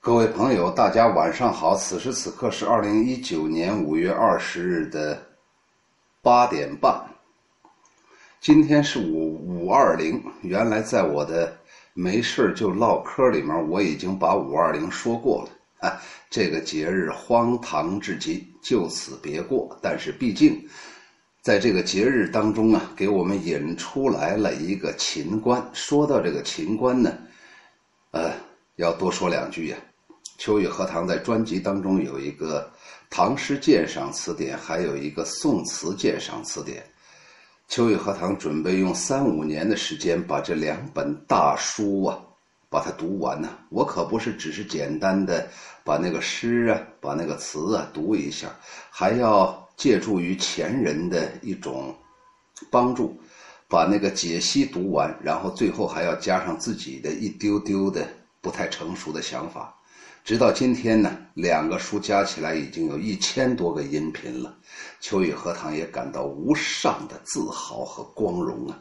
各位朋友，大家晚上好！此时此刻是二零一九年五月二十日的八点半。今天是五五二零。原来在我的没事就唠嗑里面，我已经把五二零说过了。啊，这个节日荒唐至极，就此别过。但是毕竟，在这个节日当中啊，给我们引出来了一个秦观。说到这个秦观呢，呃，要多说两句呀。秋雨荷塘在专辑当中有一个《唐诗鉴赏词典》，还有一个《宋词鉴赏词典》。秋雨荷塘准备用三五年的时间把这两本大书啊，把它读完呢。我可不是只是简单的把那个诗啊，把那个词啊读一下，还要借助于前人的一种帮助，把那个解析读完，然后最后还要加上自己的一丢丢的不太成熟的想法。直到今天呢，两个书加起来已经有一千多个音频了。秋雨荷塘也感到无上的自豪和光荣啊！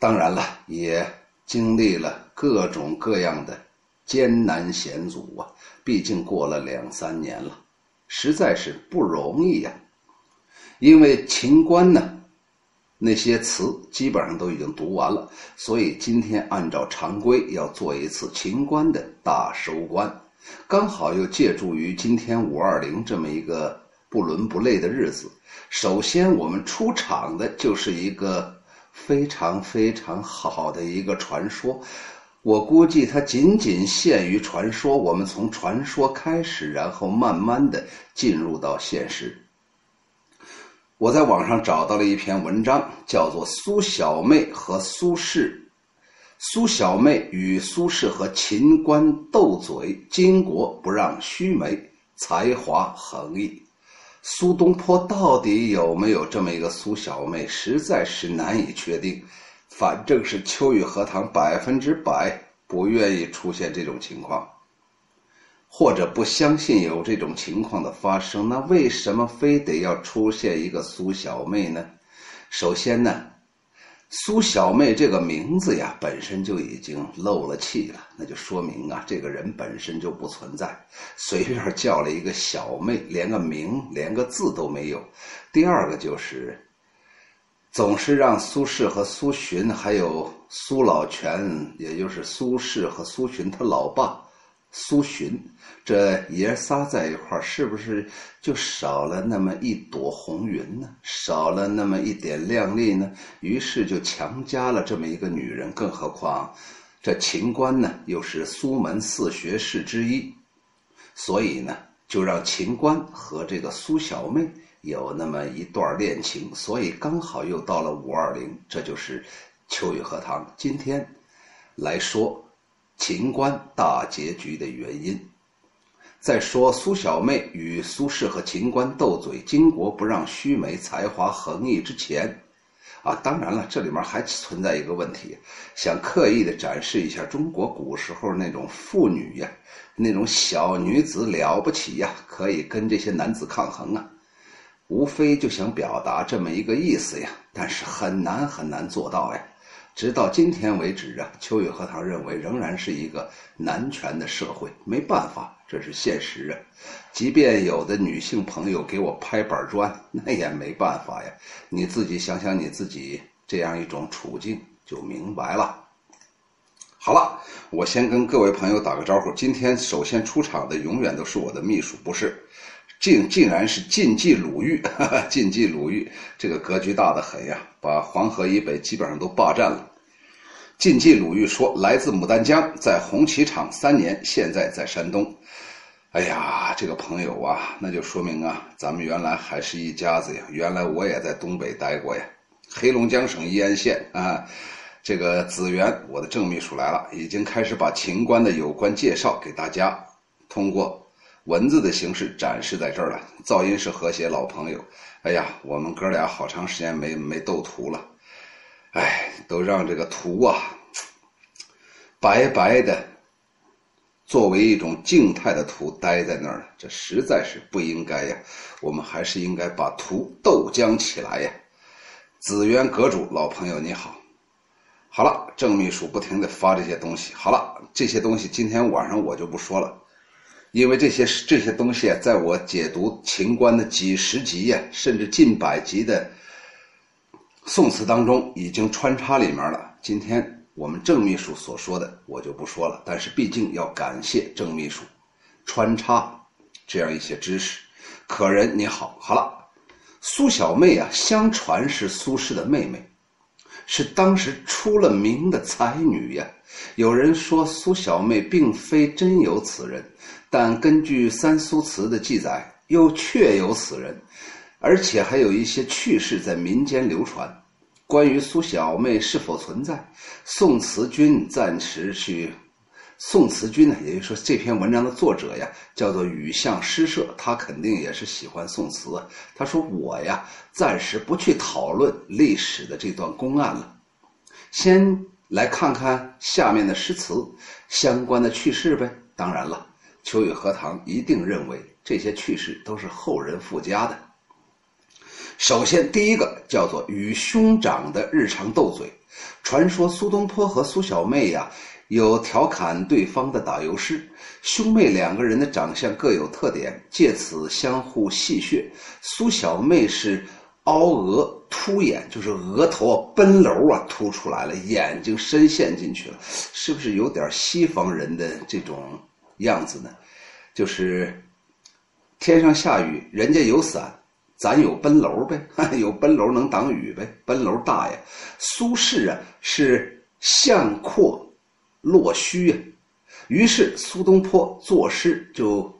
当然了，也经历了各种各样的艰难险阻啊。毕竟过了两三年了，实在是不容易呀。因为秦观呢，那些词基本上都已经读完了，所以今天按照常规要做一次秦观的大收官。刚好又借助于今天五二零这么一个不伦不类的日子，首先我们出场的就是一个非常非常好的一个传说。我估计它仅仅限于传说，我们从传说开始，然后慢慢的进入到现实。我在网上找到了一篇文章，叫做《苏小妹和苏轼》。苏小妹与苏轼和秦观斗嘴，巾帼不让须眉，才华横溢。苏东坡到底有没有这么一个苏小妹，实在是难以确定。反正是秋雨荷塘百分之百不愿意出现这种情况，或者不相信有这种情况的发生。那为什么非得要出现一个苏小妹呢？首先呢。苏小妹这个名字呀，本身就已经漏了气了，那就说明啊，这个人本身就不存在。随便叫了一个小妹，连个名、连个字都没有。第二个就是，总是让苏轼和苏洵，还有苏老泉，也就是苏轼和苏洵他老爸。苏洵，这爷仨在一块，是不是就少了那么一朵红云呢？少了那么一点靓丽呢？于是就强加了这么一个女人。更何况，这秦观呢，又是苏门四学士之一，所以呢，就让秦观和这个苏小妹有那么一段恋情。所以刚好又到了五二零，这就是秋雨荷塘今天来说。秦观大结局的原因，在说苏小妹与苏轼和秦观斗嘴，巾帼不让须眉，才华横溢之前，啊，当然了，这里面还存在一个问题，想刻意的展示一下中国古时候那种妇女呀，那种小女子了不起呀，可以跟这些男子抗衡啊，无非就想表达这么一个意思呀，但是很难很难做到呀。直到今天为止啊，秋雨荷塘认为仍然是一个男权的社会，没办法，这是现实啊。即便有的女性朋友给我拍板砖，那也没办法呀。你自己想想你自己这样一种处境，就明白了。好了，我先跟各位朋友打个招呼。今天首先出场的永远都是我的秘书，不是，竟竟然是晋冀鲁豫，晋冀鲁豫，这个格局大的很呀。把黄河以北基本上都霸占了。晋冀鲁豫说：“来自牡丹江，在红旗厂三年，现在在山东。”哎呀，这个朋友啊，那就说明啊，咱们原来还是一家子呀。原来我也在东北待过呀，黑龙江省依安县啊。这个子源，我的正秘书来了，已经开始把秦观的有关介绍给大家通过文字的形式展示在这儿了。噪音是和谐老朋友。哎呀，我们哥俩好长时间没没斗图了，哎，都让这个图啊白白的作为一种静态的图待在那儿了，这实在是不应该呀。我们还是应该把图豆浆起来呀。紫渊阁主老朋友你好，好了，郑秘书不停的发这些东西，好了，这些东西今天晚上我就不说了，因为这些这些东西啊，在我解读秦观的几十集呀，甚至近百集的宋词当中，已经穿插里面了。今天我们郑秘书所说的，我就不说了。但是毕竟要感谢郑秘书穿插这样一些知识。可人你好，好了，苏小妹啊，相传是苏轼的妹妹，是当时出了名的才女呀。有人说苏小妹并非真有此人。但根据《三苏词》的记载，又确有此人，而且还有一些趣事在民间流传。关于苏小妹是否存在，宋词君暂时去。宋词君呢，也就是说这篇文章的作者呀，叫做雨巷诗社，他肯定也是喜欢宋词。他说：“我呀，暂时不去讨论历史的这段公案了，先来看看下面的诗词相关的趣事呗。”当然了。秋雨荷塘一定认为这些趣事都是后人附加的。首先，第一个叫做与兄长的日常斗嘴。传说苏东坡和苏小妹呀有调侃对方的打油诗，兄妹两个人的长相各有特点，借此相互戏谑。苏小妹是凹额凸眼，就是额头啊奔楼啊凸出来了，眼睛深陷进去了，是不是有点西方人的这种？样子呢，就是天上下雨，人家有伞，咱有奔楼呗，有奔楼能挡雨呗，奔楼大呀。苏轼啊是相阔落虚呀，于是苏东坡作诗就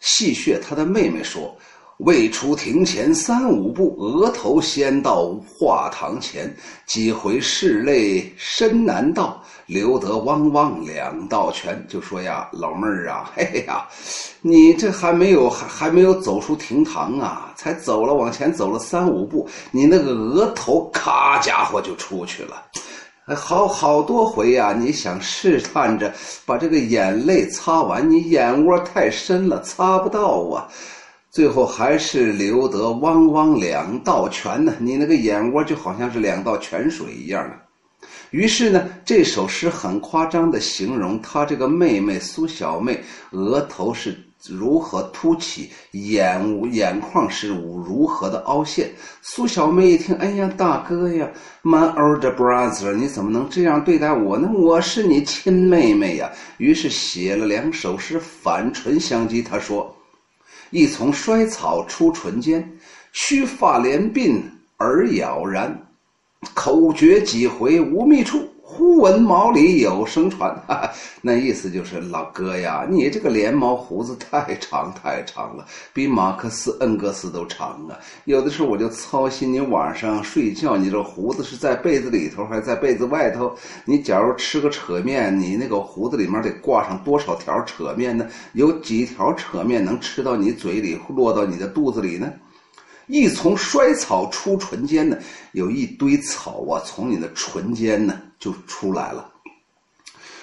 戏谑他的妹妹说。未出庭前三五步，额头先到画堂前。几回拭泪深难倒，留得汪汪两道泉。就说呀，老妹儿啊，嘿呀，你这还没有还还没有走出厅堂啊，才走了往前走了三五步，你那个额头咔家伙就出去了。好好多回呀，你想试探着把这个眼泪擦完，你眼窝太深了，擦不到啊。最后还是留得汪汪两道泉呢，你那个眼窝就好像是两道泉水一样的。于是呢，这首诗很夸张的形容他这个妹妹苏小妹额头是如何凸起，眼眼眶是如何的凹陷。苏小妹一听，哎呀，大哥呀，my old brother，你怎么能这样对待我呢？我是你亲妹妹呀。于是写了两首诗，反唇相讥。他说。一丛衰草出唇间，须发连鬓耳杳然。口诀几回无觅处，忽闻毛里有声传。哈哈，那意思就是老哥呀，你这个连毛胡子太长太长了，比马克思恩格斯都长啊。有的时候我就操心你晚上睡觉，你这胡子是在被子里头还是在被子外头？你假如吃个扯面，你那个胡子里面得挂上多少条扯面呢？有几条扯面能吃到你嘴里，落到你的肚子里呢？一丛衰草出唇间呢，有一堆草啊，从你的唇间呢就出来了。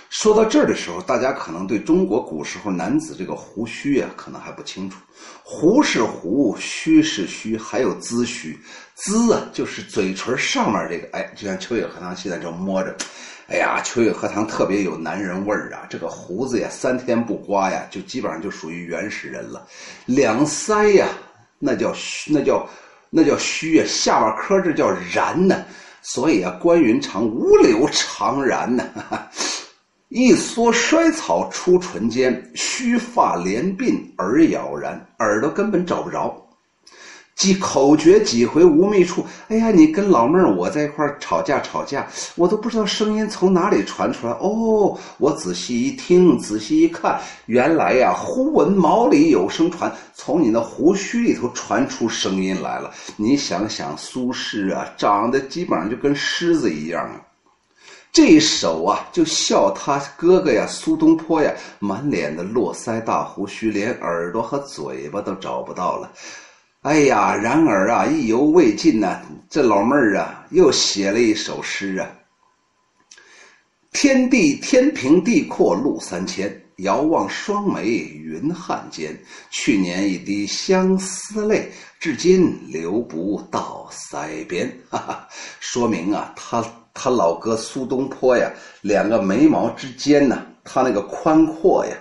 说到这儿的时候，大家可能对中国古时候男子这个胡须啊，可能还不清楚。胡是胡，须是须，还有髭须。髭啊，就是嘴唇上面这个。哎，就像秋月荷塘现在正摸着，哎呀，秋月荷塘特别有男人味儿啊。这个胡子呀，三天不刮呀，就基本上就属于原始人了。两腮呀。那叫虚，那叫那叫虚啊！下巴颏这叫然呢，所以啊，关云长无留长髯呢。一蓑衰草出唇间，须发连鬓耳杳然，耳朵根本找不着。几口诀几回无觅处。哎呀，你跟老妹儿我在一块儿吵架吵架，我都不知道声音从哪里传出来。哦，我仔细一听，仔细一看，原来呀，忽闻毛里有声传，从你那胡须里头传出声音来了。你想想，苏轼啊，长得基本上就跟狮子一样啊。这一首啊，就笑他哥哥呀，苏东坡呀，满脸的络腮大胡须，连耳朵和嘴巴都找不到了。哎呀，然而啊，意犹未尽呢。这老妹儿啊，又写了一首诗啊。天地天平地阔路三千，遥望双眉云汉间。去年一滴相思泪，至今流不到腮边。哈哈，说明啊，他他老哥苏东坡呀，两个眉毛之间呢，他那个宽阔呀。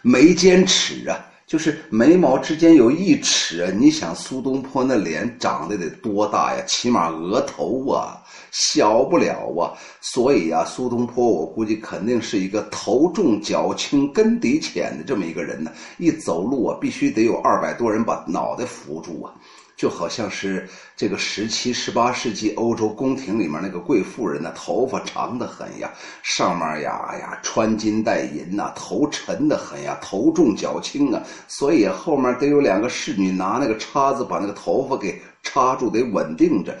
眉间尺啊，就是眉毛之间有一尺。你想苏东坡那脸长得得多大呀？起码额头啊，小不了啊。所以啊，苏东坡我估计肯定是一个头重脚轻、根底浅的这么一个人呢。一走路啊，必须得有二百多人把脑袋扶住啊。就好像是这个十七、十八世纪欧洲宫廷里面那个贵妇人呢，头发长得很呀，上面呀呀穿金戴银呐，头沉得很呀，头重脚轻啊，所以后面得有两个侍女拿那个叉子把那个头发给插住，得稳定着。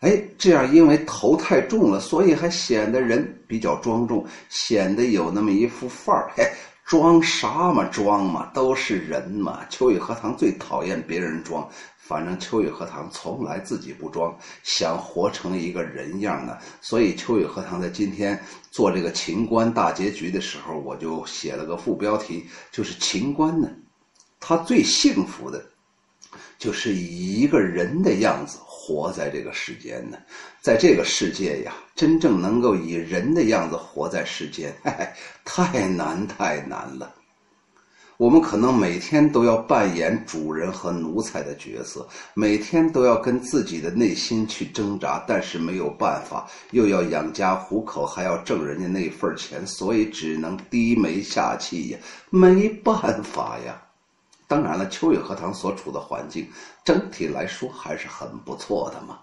哎，这样因为头太重了，所以还显得人比较庄重，显得有那么一副范儿。嘿，装啥嘛？装嘛，都是人嘛。秋雨荷塘最讨厌别人装。反正秋雨荷塘从来自己不装，想活成一个人样的，所以秋雨荷塘在今天做这个秦观大结局的时候，我就写了个副标题，就是秦观呢，他最幸福的，就是以一个人的样子活在这个世间呢，在这个世界呀，真正能够以人的样子活在世间，嘿嘿太难太难了。我们可能每天都要扮演主人和奴才的角色，每天都要跟自己的内心去挣扎，但是没有办法，又要养家糊口，还要挣人家那份钱，所以只能低眉下气呀，没办法呀。当然了，秋雨荷塘所处的环境，整体来说还是很不错的嘛。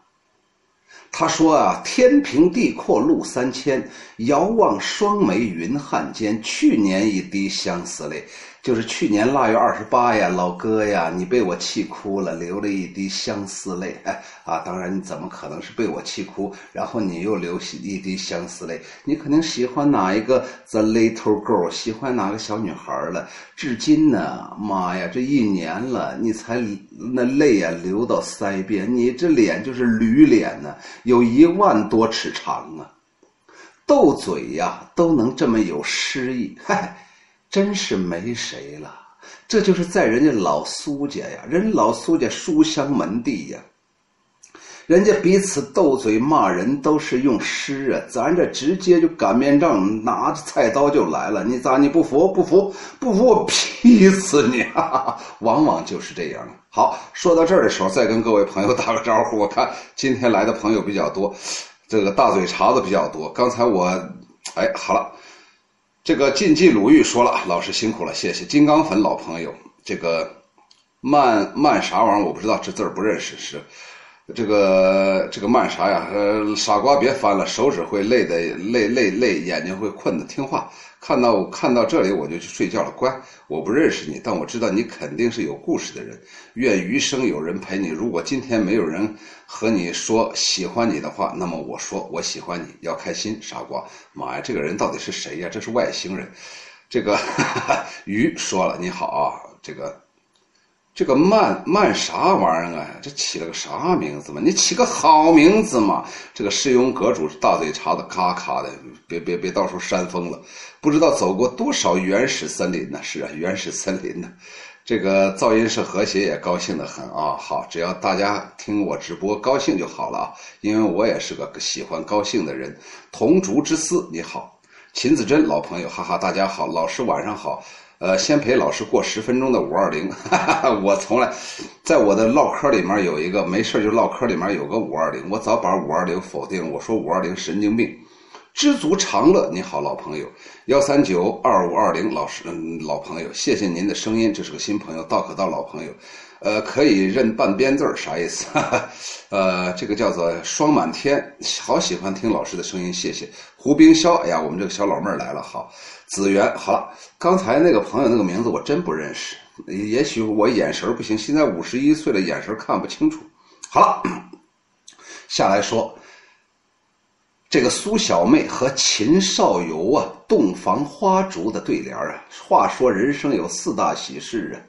他说啊：“天平地阔路三千，遥望双眉云汉间。去年一滴相思泪。”就是去年腊月二十八呀，老哥呀，你被我气哭了，流了一滴相思泪。哎 啊，当然你怎么可能是被我气哭？然后你又流一滴相思泪，你肯定喜欢哪一个 the little girl，喜欢哪个小女孩了？至今呢，妈呀，这一年了，你才那泪呀流到腮边，你这脸就是驴脸呢，有一万多尺长啊，斗嘴呀都能这么有诗意，嗨。真是没谁了，这就是在人家老苏家呀，人老苏家书香门第呀，人家彼此斗嘴骂人都是用诗啊，咱这直接就擀面杖拿着菜刀就来了，你咋你不服不服不服我劈死你！哈哈，往往就是这样。好，说到这儿的时候，再跟各位朋友打个招呼。我看今天来的朋友比较多，这个大嘴碴子比较多。刚才我，哎，好了。这个禁忌鲁豫说了，老师辛苦了，谢谢。金刚粉老朋友，这个慢慢啥玩意儿我不知道，这字儿不认识是。这个这个慢啥呀？呃，傻瓜别翻了，手指会累的，累累累，眼睛会困的。听话，看到看到这里我就去睡觉了。乖，我不认识你，但我知道你肯定是有故事的人。愿余生有人陪你。如果今天没有人和你说喜欢你的话，那么我说我喜欢你，要开心。傻瓜，妈呀，这个人到底是谁呀？这是外星人。这个 鱼说了，你好啊，这个。这个慢慢啥玩意儿啊？这起了个啥名字嘛？你起个好名字嘛！这个世庸阁主大嘴叉子咔咔的，别别别，到时候扇风了。不知道走过多少原始森林呢？是啊，原始森林呢。这个噪音是和谐，也高兴的很啊。好，只要大家听我直播高兴就好了啊，因为我也是个喜欢高兴的人。同竹之思，你好，秦子珍老朋友，哈哈，大家好，老师晚上好。呃，先陪老师过十分钟的五二零，我从来，在我的唠嗑里面有一个没事就唠嗑里面有个五二零，我早把五二零否定，我说五二零神经病。知足常乐，你好，老朋友，幺三九二五二零，老师，嗯，老朋友，谢谢您的声音，这是个新朋友，道可道老朋友，呃，可以认半边字儿，啥意思？呃，这个叫做霜满天，好喜欢听老师的声音，谢谢。胡冰霄，哎呀，我们这个小老妹儿来了，好。子源，好了，刚才那个朋友那个名字我真不认识，也许我眼神不行，现在五十一岁了，眼神看不清楚。好了，下来说，这个苏小妹和秦少游啊，洞房花烛的对联啊。话说人生有四大喜事啊。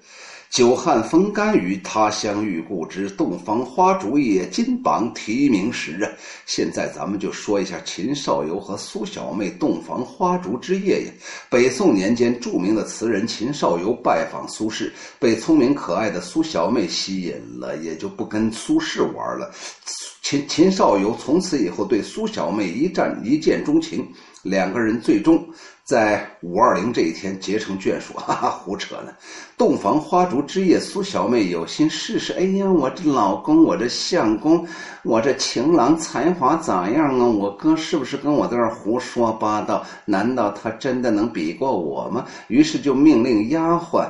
久旱逢甘雨，他乡遇故知。洞房花烛夜，金榜题名时啊！现在咱们就说一下秦少游和苏小妹洞房花烛之夜呀。北宋年间，著名的词人秦少游拜访苏轼，被聪明可爱的苏小妹吸引了，也就不跟苏轼玩了。秦秦少游从此以后对苏小妹一战一见钟情，两个人最终在五二零这一天结成眷属，哈哈，胡扯呢！洞房花烛之夜，苏小妹有心试试，哎呀，我这老公，我这相公，我这情郎才华咋样啊？我哥是不是跟我在这胡说八道？难道他真的能比过我吗？于是就命令丫鬟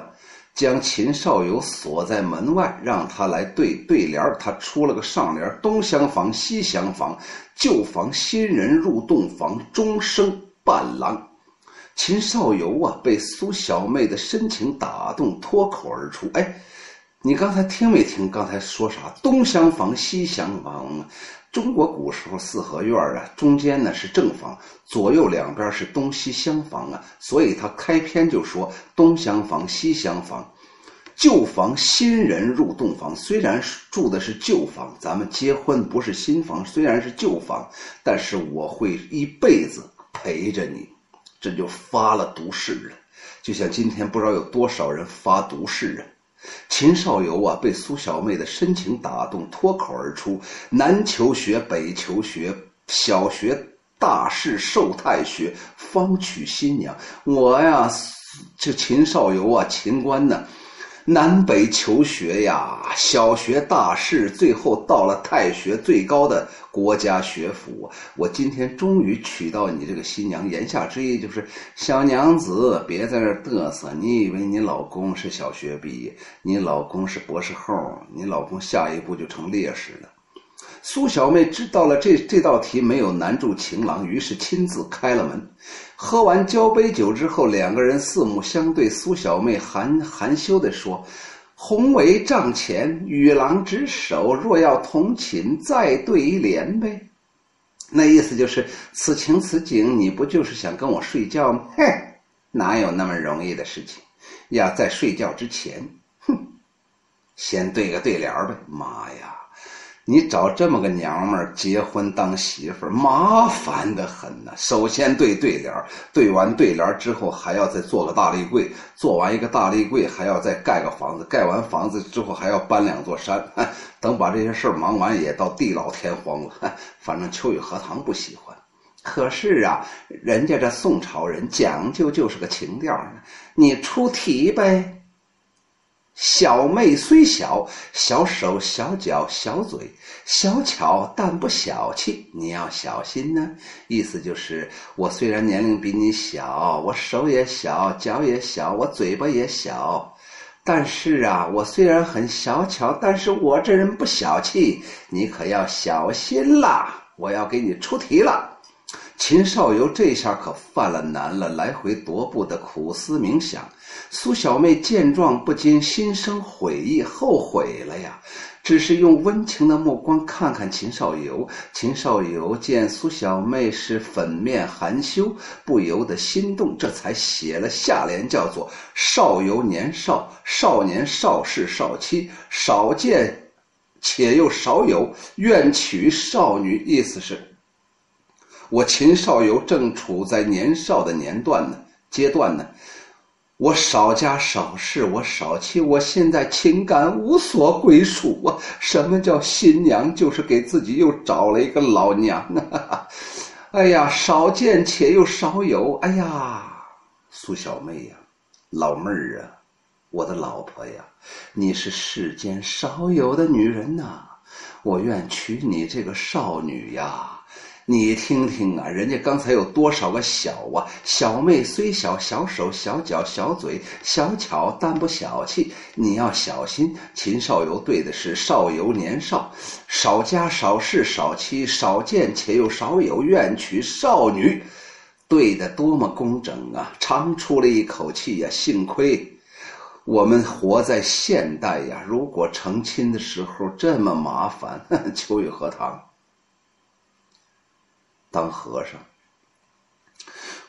将秦少游锁在门外，让他来对对联他出了个上联：东厢房，西厢房，旧房新人入洞房，终生伴郎。秦少游啊，被苏小妹的深情打动，脱口而出：“哎，你刚才听没听？刚才说啥？东厢房、西厢房。中国古时候四合院啊，中间呢是正房，左右两边是东西厢房啊。所以他开篇就说东厢房、西厢房，旧房新人入洞房。虽然住的是旧房，咱们结婚不是新房，虽然是旧房，但是我会一辈子陪着你。”这就发了毒誓了，就像今天不知道有多少人发毒誓啊！秦少游啊，被苏小妹的深情打动，脱口而出：“南求学，北求学，小学大事受太学，方娶新娘。”我呀，这秦少游啊，秦观呢？南北求学呀，小学大试，最后到了太学最高的国家学府。我今天终于娶到你这个新娘，言下之意就是小娘子别在这嘚瑟。你以为你老公是小学毕业，你老公是博士后，你老公下一步就成烈士了。苏小妹知道了这这道题没有难住情郎，于是亲自开了门。喝完交杯酒之后，两个人四目相对。苏小妹含含羞地说：“宏伟帐前，与郎执手，若要同寝，再对联呗。”那意思就是此情此景，你不就是想跟我睡觉吗？嘿，哪有那么容易的事情？要在睡觉之前，哼，先对个对联呗。妈呀！你找这么个娘们儿结婚当媳妇儿，麻烦的很呐。首先对对联儿，对完对联儿之后，还要再做个大立柜，做完一个大立柜，还要再盖个房子，盖完房子之后还要搬两座山。等把这些事儿忙完，也到地老天荒了。反正秋雨荷塘不喜欢，可是啊，人家这宋朝人讲究就是个情调呢。你出题呗。小妹虽小，小手小脚小嘴，小巧但不小气，你要小心呢。意思就是我虽然年龄比你小，我手也小，脚也小，我嘴巴也小，但是啊，我虽然很小巧，但是我这人不小气，你可要小心啦。我要给你出题了。秦少游这下可犯了难了，来回踱步的苦思冥想。苏小妹见状不禁心生悔意，后悔了呀。只是用温情的目光看看秦少游。秦少游见苏小妹是粉面含羞，不由得心动，这才写了下联，叫做“少游年少，少年少事少妻，少见，且又少有，愿娶少女”。意思是。我秦少游正处在年少的年段呢，阶段呢，我少家少事，我少妻，我现在情感无所归属啊！什么叫新娘？就是给自己又找了一个老娘啊！哎呀，少见且又少有，哎呀，苏小妹呀，老妹儿啊，我的老婆呀，你是世间少有的女人呐，我愿娶你这个少女呀。你听听啊，人家刚才有多少个小啊？小妹虽小，小手小脚小嘴，小巧但不小气。你要小心，秦少游对的是少游年少，少家少事少妻，少见且又少有，愿娶少女，对的多么工整啊！长出了一口气呀，幸亏我们活在现代呀！如果成亲的时候这么麻烦，秋雨荷塘。当和尚。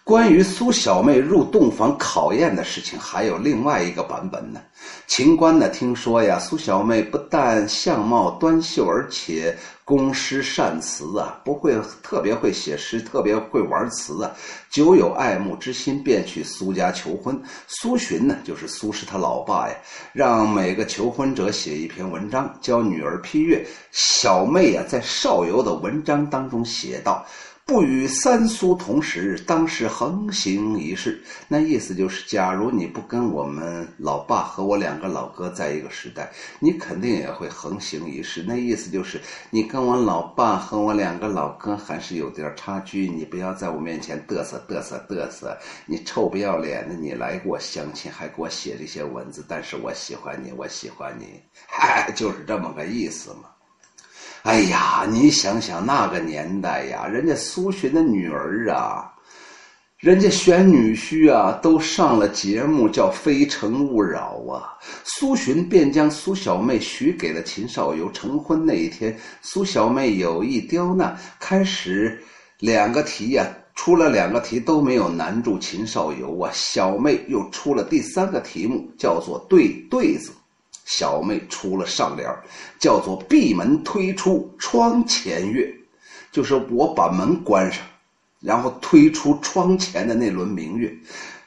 关于苏小妹入洞房考验的事情，还有另外一个版本呢。秦观呢，听说呀，苏小妹不但相貌端秀，而且工诗善词啊，不会特别会写诗，特别会玩词啊。久有爱慕之心，便去苏家求婚。苏洵呢，就是苏轼他老爸呀，让每个求婚者写一篇文章，教女儿批阅。小妹啊，在少游的文章当中写道。不与三苏同时，当是横行一世。那意思就是，假如你不跟我们老爸和我两个老哥在一个时代，你肯定也会横行一世。那意思就是，你跟我老爸和我两个老哥还是有点差距。你不要在我面前嘚瑟嘚瑟嘚瑟，你臭不要脸的！你来给我相亲，还给我写这些文字，但是我喜欢你，我喜欢你，嗨，就是这么个意思嘛。哎呀，你想想那个年代呀，人家苏洵的女儿啊，人家选女婿啊，都上了节目叫《非诚勿扰》啊。苏洵便将苏小妹许给了秦少游。成婚那一天，苏小妹有意刁难，开始两个题呀，出了两个题都没有难住秦少游啊。小妹又出了第三个题目，叫做“对对子”。小妹出了上联叫做“闭门推出窗前月”，就是我把门关上，然后推出窗前的那轮明月。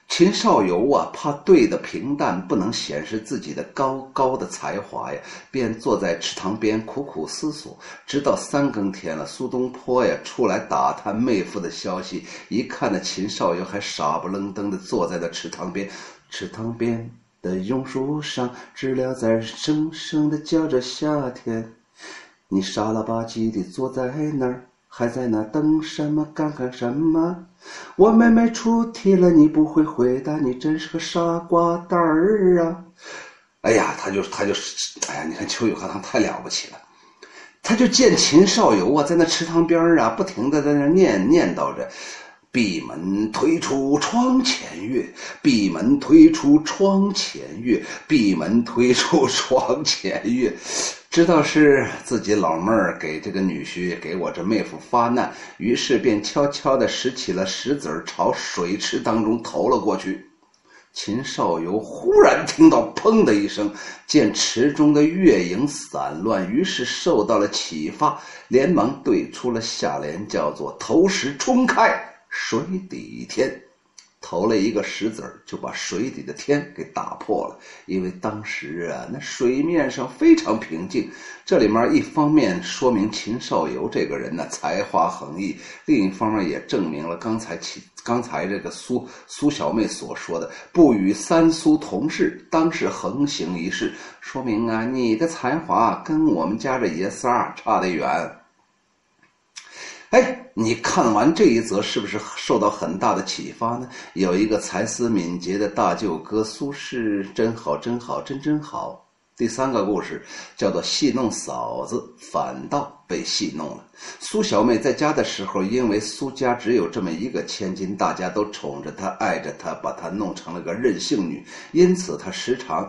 秦少游啊，怕对的平淡不能显示自己的高高的才华呀，便坐在池塘边苦苦思索，直到三更天了，苏东坡呀出来打探妹夫的消息，一看那秦少游还傻不愣登的坐在那池塘边，池塘边。的榕树上，知了在声声的叫着夏天。你傻了吧唧的坐在那儿，还在那等什么？干干什么？我妹妹出题了，你不会回答，你真是个傻瓜蛋儿啊！哎呀，他就他就是，哎呀，你看秋雨荷塘太了不起了，他就见秦少游啊，在那池塘边儿啊，不停的在那念念叨着。闭门推出窗前月，闭门推出窗前月，闭门推出窗前月，知道是自己老妹儿给这个女婿给我这妹夫发难，于是便悄悄地拾起了石子儿，朝水池当中投了过去。秦少游忽然听到“砰”的一声，见池中的月影散乱，于是受到了启发，连忙对出了下联，叫做“投石冲开”。水底天，投了一个石子儿，就把水底的天给打破了。因为当时啊，那水面上非常平静。这里面一方面说明秦少游这个人呢才华横溢，另一方面也证明了刚才秦刚才这个苏苏小妹所说的“不与三苏同世，当是横行一世”，说明啊，你的才华跟我们家这爷仨差得远。哎，你看完这一则，是不是受到很大的启发呢？有一个才思敏捷的大舅哥苏轼，真好，真好，真真好。第三个故事叫做戏弄嫂子，反倒被戏弄了。苏小妹在家的时候，因为苏家只有这么一个千金，大家都宠着她，爱着她，把她弄成了个任性女，因此她时常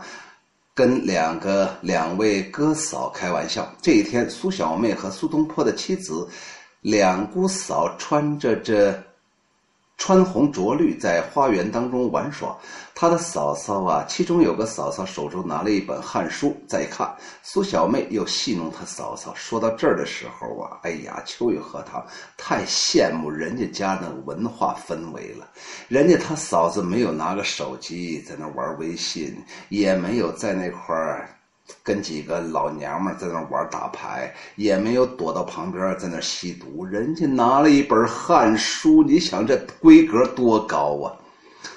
跟两个两位哥嫂开玩笑。这一天，苏小妹和苏东坡的妻子。两姑嫂穿着这穿红着绿，在花园当中玩耍。她的嫂嫂啊，其中有个嫂嫂手中拿了一本《汉书》在看。苏小妹又戏弄她嫂嫂。说到这儿的时候啊，哎呀，秋雨荷塘太羡慕人家家那文化氛围了。人家他嫂子没有拿个手机在那玩微信，也没有在那块儿。跟几个老娘们在那玩打牌，也没有躲到旁边在那吸毒。人家拿了一本《汉书》，你想这规格多高啊！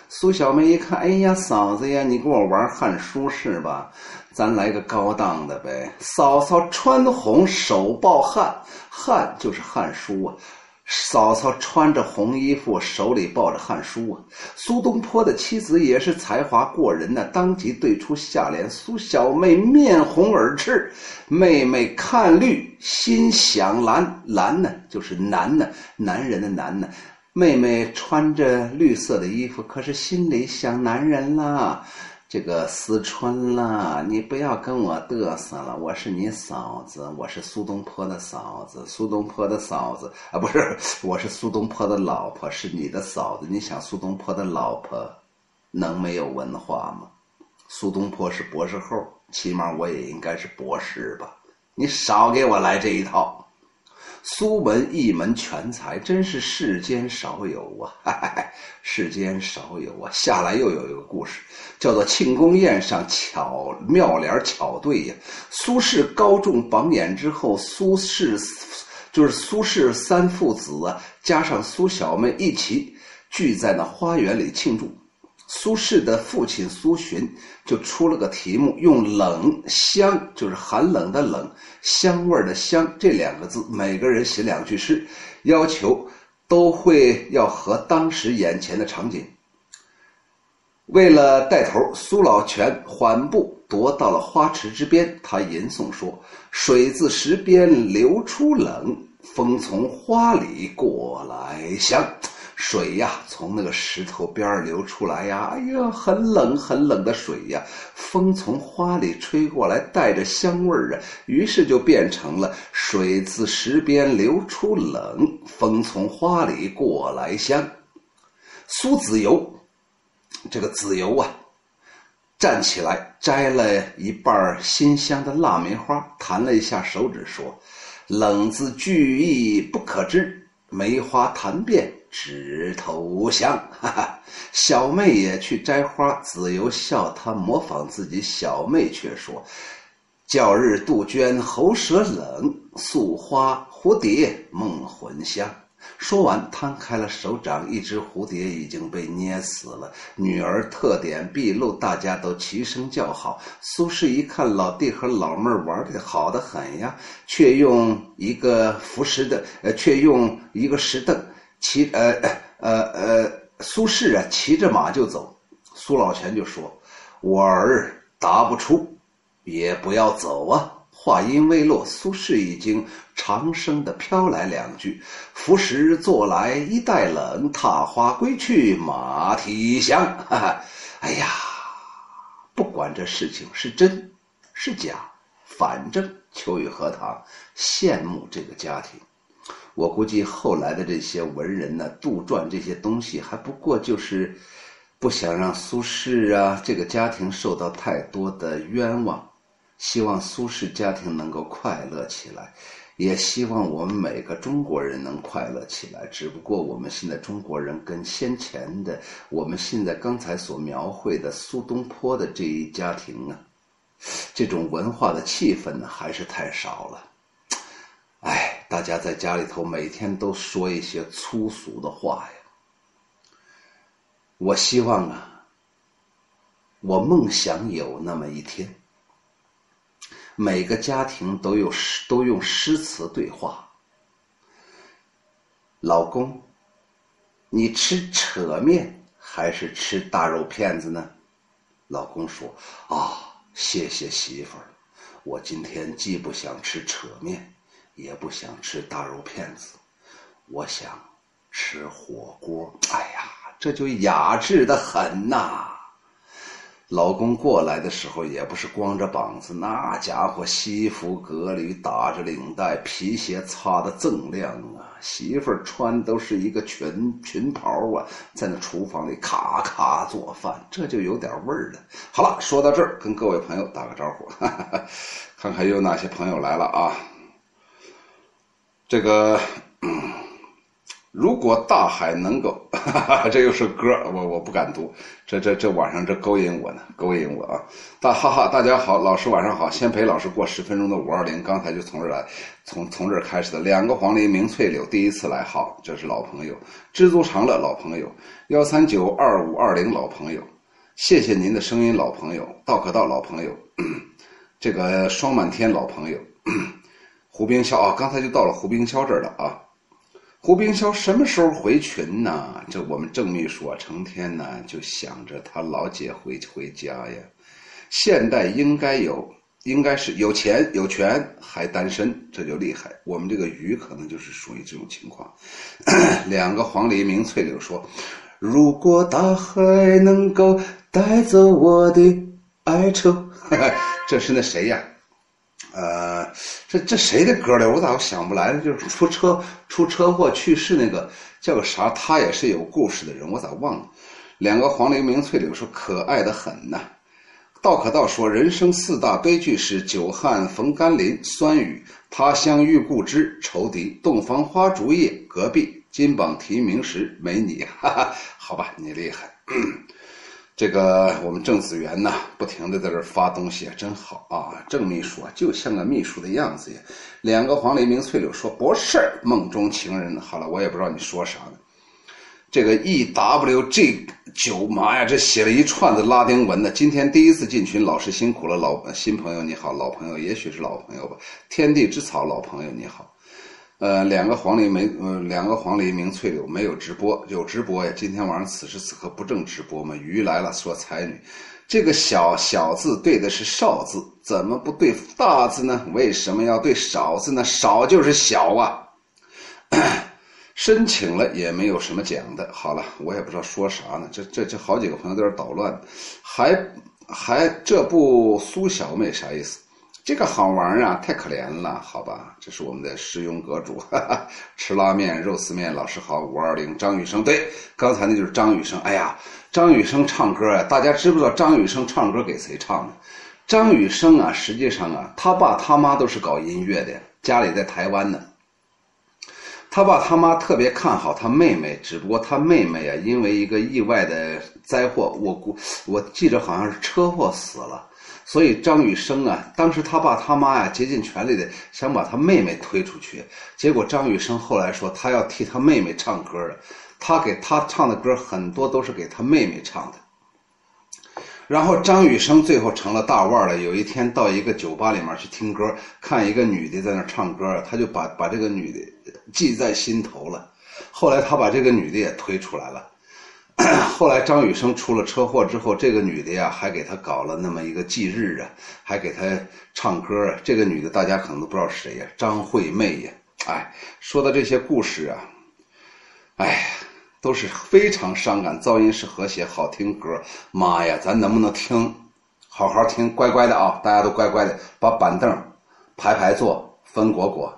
苏小妹一看，哎呀，嫂子呀，你跟我玩《汉书》是吧？咱来个高档的呗。嫂嫂穿红，手抱汉，汉就是《汉书》啊。嫂嫂穿着红衣服，手里抱着《汉书》啊。苏东坡的妻子也是才华过人呢，当即对出下联：苏小妹面红耳赤，妹妹看绿心想蓝。蓝呢，就是男呢，男人的男呢。妹妹穿着绿色的衣服，可是心里想男人啦。这个思春啦，你不要跟我嘚瑟了，我是你嫂子，我是苏东坡的嫂子，苏东坡的嫂子啊，不是，我是苏东坡的老婆，是你的嫂子。你想苏东坡的老婆能没有文化吗？苏东坡是博士后，起码我也应该是博士吧？你少给我来这一套。苏门一门全才，真是世间少有啊！世间少有啊！下来又有一个故事，叫做庆功宴上巧妙联巧对呀。苏轼高中榜眼之后，苏轼就是苏轼三父子啊，加上苏小妹一起聚在那花园里庆祝。苏轼的父亲苏洵就出了个题目，用“冷香”就是寒冷的“冷”，香味的“香”这两个字，每个人写两句诗，要求都会要和当时眼前的场景。为了带头，苏老泉缓步踱到了花池之边，他吟诵说：“水自石边流出冷，风从花里过来香。”水呀，从那个石头边流出来呀，哎呀，很冷很冷的水呀。风从花里吹过来，带着香味儿啊，于是就变成了“水自石边流出冷，风从花里过来香”。苏子由，这个子由啊，站起来摘了一瓣新香的腊梅花，弹了一下手指，说：“冷字句意不可知，梅花弹遍。”枝头香，哈哈！小妹也去摘花，子由笑他模仿自己。小妹却说：“教日杜鹃喉舌冷，宿花蝴蝶梦魂香。”说完，摊开了手掌，一只蝴蝶已经被捏死了。女儿特点毕露，大家都齐声叫好。苏轼一看老弟和老妹儿玩的好的很呀，却用一个扶石的，呃，却用一个石凳。骑呃呃呃，苏轼啊，骑着马就走。苏老泉就说：“我儿答不出，也不要走啊。”话音未落，苏轼已经长声的飘来两句：“浮石坐来衣带冷，踏花归去马蹄香。”哈哈，哎呀，不管这事情是真是假，反正秋雨荷塘羡慕这个家庭。我估计后来的这些文人呢，杜撰这些东西，还不过就是不想让苏轼啊这个家庭受到太多的冤枉，希望苏轼家庭能够快乐起来，也希望我们每个中国人能快乐起来。只不过我们现在中国人跟先前的，我们现在刚才所描绘的苏东坡的这一家庭啊，这种文化的气氛呢，还是太少了。哎，大家在家里头每天都说一些粗俗的话呀。我希望啊，我梦想有那么一天，每个家庭都有诗，都用诗词对话。老公，你吃扯面还是吃大肉片子呢？老公说：“啊，谢谢媳妇儿，我今天既不想吃扯面。”也不想吃大肉片子，我想吃火锅。哎呀，这就雅致的很呐！老公过来的时候也不是光着膀子，那家伙西服革履，打着领带，皮鞋擦的锃亮啊。媳妇儿穿都是一个裙裙袍啊，在那厨房里咔咔做饭，这就有点味儿了。好了，说到这儿，跟各位朋友打个招呼，哈哈看看有哪些朋友来了啊。这个，如果大海能够，这又是歌我我不敢读，这这这晚上这勾引我呢，勾引我啊！大哈哈，大家好，老师晚上好，先陪老师过十分钟的五二零，刚才就从这儿来，从从这儿开始的，两个黄鹂鸣翠柳，第一次来，好，这是老朋友，知足常乐老朋友，幺三九二五二零老朋友，谢谢您的声音老朋友，道可道老朋友，这个霜满天老朋友。胡冰霄啊，刚才就到了胡冰霄这儿了啊。胡冰霄什么时候回群呢？这我们郑秘书啊，成天呢就想着他老姐回回家呀。现代应该有，应该是有钱有权还单身，这就厉害。我们这个鱼可能就是属于这种情况。两个黄鹂鸣翠柳说：“如果大海能够带走我的哀愁。”这是那谁呀？呃，这这谁的歌来？我咋想不来了？就是出车出车祸去世那个叫个啥？他也是有故事的人，我咋忘了？两个黄鹂鸣翠柳说可爱的很呐。道可道说人生四大悲剧是久旱逢甘霖，酸雨他乡遇故知仇敌，洞房花烛夜隔壁金榜题名时没你。哈哈，好吧，你厉害。这个我们郑子元呢，不停的在这发东西，真好啊！郑秘书啊，就像个秘书的样子呀。两个黄鹂鸣翠柳说不是梦中情人。好了，我也不知道你说啥呢。这个 E W G 九妈呀，这写了一串子拉丁文的。今天第一次进群，老师辛苦了。老新朋友你好，老朋友也许是老朋友吧。天地之草，老朋友你好。呃，两个黄鹂鸣，呃，两个黄鹂鸣翠柳，没有直播，有直播呀。今天晚上此时此刻不正直播吗？鱼来了，说才女，这个小小字对的是少字，怎么不对大字呢？为什么要对少字呢？少就是小啊。申请了也没有什么讲的。好了，我也不知道说啥呢。这这这好几个朋友在这捣乱，还还这不苏小妹啥意思？这个好玩啊，太可怜了，好吧？这是我们的师庸阁主，哈哈，吃拉面、肉丝面。老师好，五二零，张雨生，对，刚才那就是张雨生。哎呀，张雨生唱歌啊，大家知不知道张雨生唱歌给谁唱的？张雨生啊，实际上啊，他爸他妈都是搞音乐的，家里在台湾呢。他爸他妈特别看好他妹妹，只不过他妹妹啊，因为一个意外的灾祸，我估我记得好像是车祸死了。所以张雨生啊，当时他爸他妈呀竭尽全力的想把他妹妹推出去，结果张雨生后来说他要替他妹妹唱歌了，他给他唱的歌很多都是给他妹妹唱的。然后张雨生最后成了大腕了。有一天到一个酒吧里面去听歌，看一个女的在那唱歌，他就把把这个女的记在心头了。后来他把这个女的也推出来了。后来张雨生出了车祸之后，这个女的呀还给他搞了那么一个忌日啊，还给他唱歌。这个女的大家可能都不知道是谁呀，张惠妹呀。哎，说的这些故事啊，哎，都是非常伤感，噪音是和谐，好听歌。妈呀，咱能不能听？好好听，乖乖的啊，大家都乖乖的，把板凳排排坐，分果果，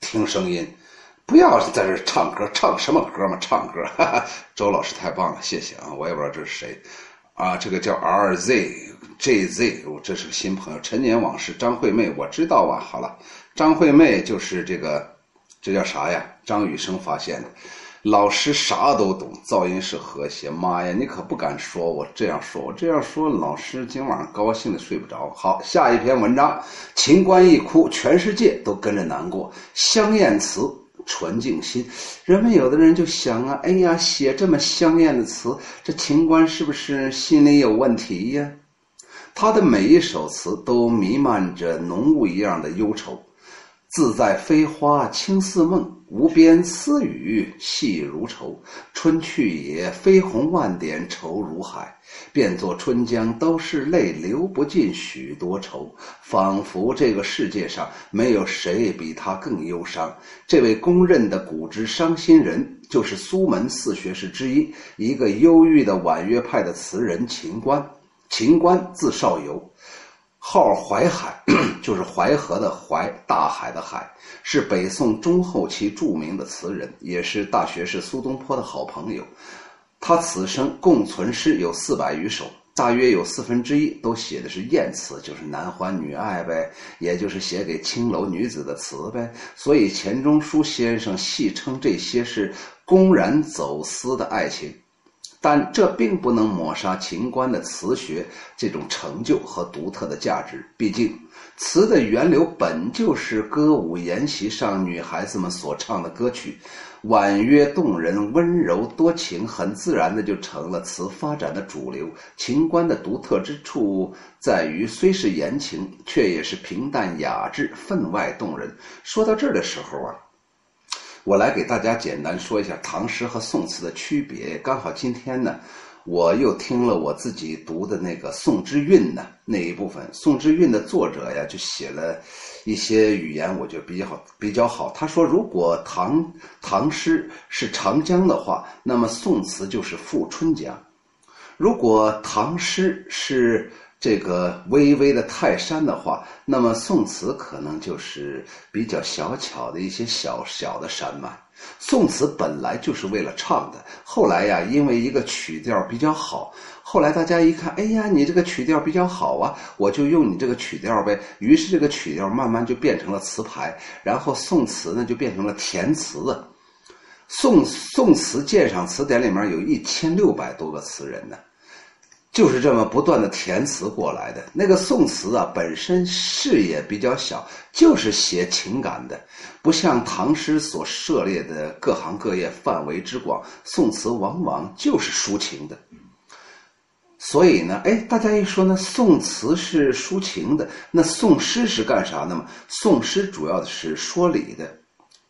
听声音。不要在这唱歌，唱什么歌嘛？唱歌，哈哈，周老师太棒了，谢谢啊！我也不知道这是谁，啊，这个叫 R Z J Z，我这是个新朋友。陈年往事，张惠妹，我知道啊。好了，张惠妹就是这个，这叫啥呀？张雨生发现的。老师啥都懂，噪音是和谐。妈呀，你可不敢说，我这样说，我这样说，老师今晚上高兴的睡不着。好，下一篇文章，秦观一哭，全世界都跟着难过。香艳词。纯净心，人们有的人就想啊，哎呀，写这么香艳的词，这秦观是不是心里有问题呀？他的每一首词都弥漫着浓雾一样的忧愁。自在飞花轻似梦，无边丝雨细如愁。春去也，飞鸿万点愁如海。变作春江都是泪，流不尽许多愁。仿佛这个世界上没有谁比他更忧伤。这位公认的古之伤心人，就是苏门四学士之一，一个忧郁的婉约派的词人秦观。秦观字少游。号淮海，就是淮河的淮，大海的海，是北宋中后期著名的词人，也是大学士苏东坡的好朋友。他此生共存诗有四百余首，大约有四分之一都写的是艳词，就是男欢女爱呗，也就是写给青楼女子的词呗。所以钱钟书先生戏称这些是公然走私的爱情。但这并不能抹杀秦观的词学这种成就和独特的价值。毕竟，词的源流本就是歌舞筵席上女孩子们所唱的歌曲，婉约动人、温柔多情，很自然的就成了词发展的主流。秦观的独特之处在于，虽是言情，却也是平淡雅致、分外动人。说到这儿的时候啊。我来给大家简单说一下唐诗和宋词的区别。刚好今天呢，我又听了我自己读的那个《宋之韵》呢那一部分，《宋之韵》的作者呀就写了一些语言，我觉得比较好，比较好。他说，如果唐唐诗是长江的话，那么宋词就是富春江；如果唐诗是这个巍巍的泰山的话，那么宋词可能就是比较小巧的一些小小的山脉。宋词本来就是为了唱的，后来呀，因为一个曲调比较好，后来大家一看，哎呀，你这个曲调比较好啊，我就用你这个曲调呗。于是这个曲调慢慢就变成了词牌，然后宋词呢就变成了填词。宋宋词鉴赏词典里面有一千六百多个词人呢。就是这么不断的填词过来的。那个宋词啊，本身视野比较小，就是写情感的，不像唐诗所涉猎的各行各业范围之广。宋词往往就是抒情的。所以呢，哎，大家一说呢，宋词是抒情的，那宋诗是干啥的嘛？宋诗主要的是说理的，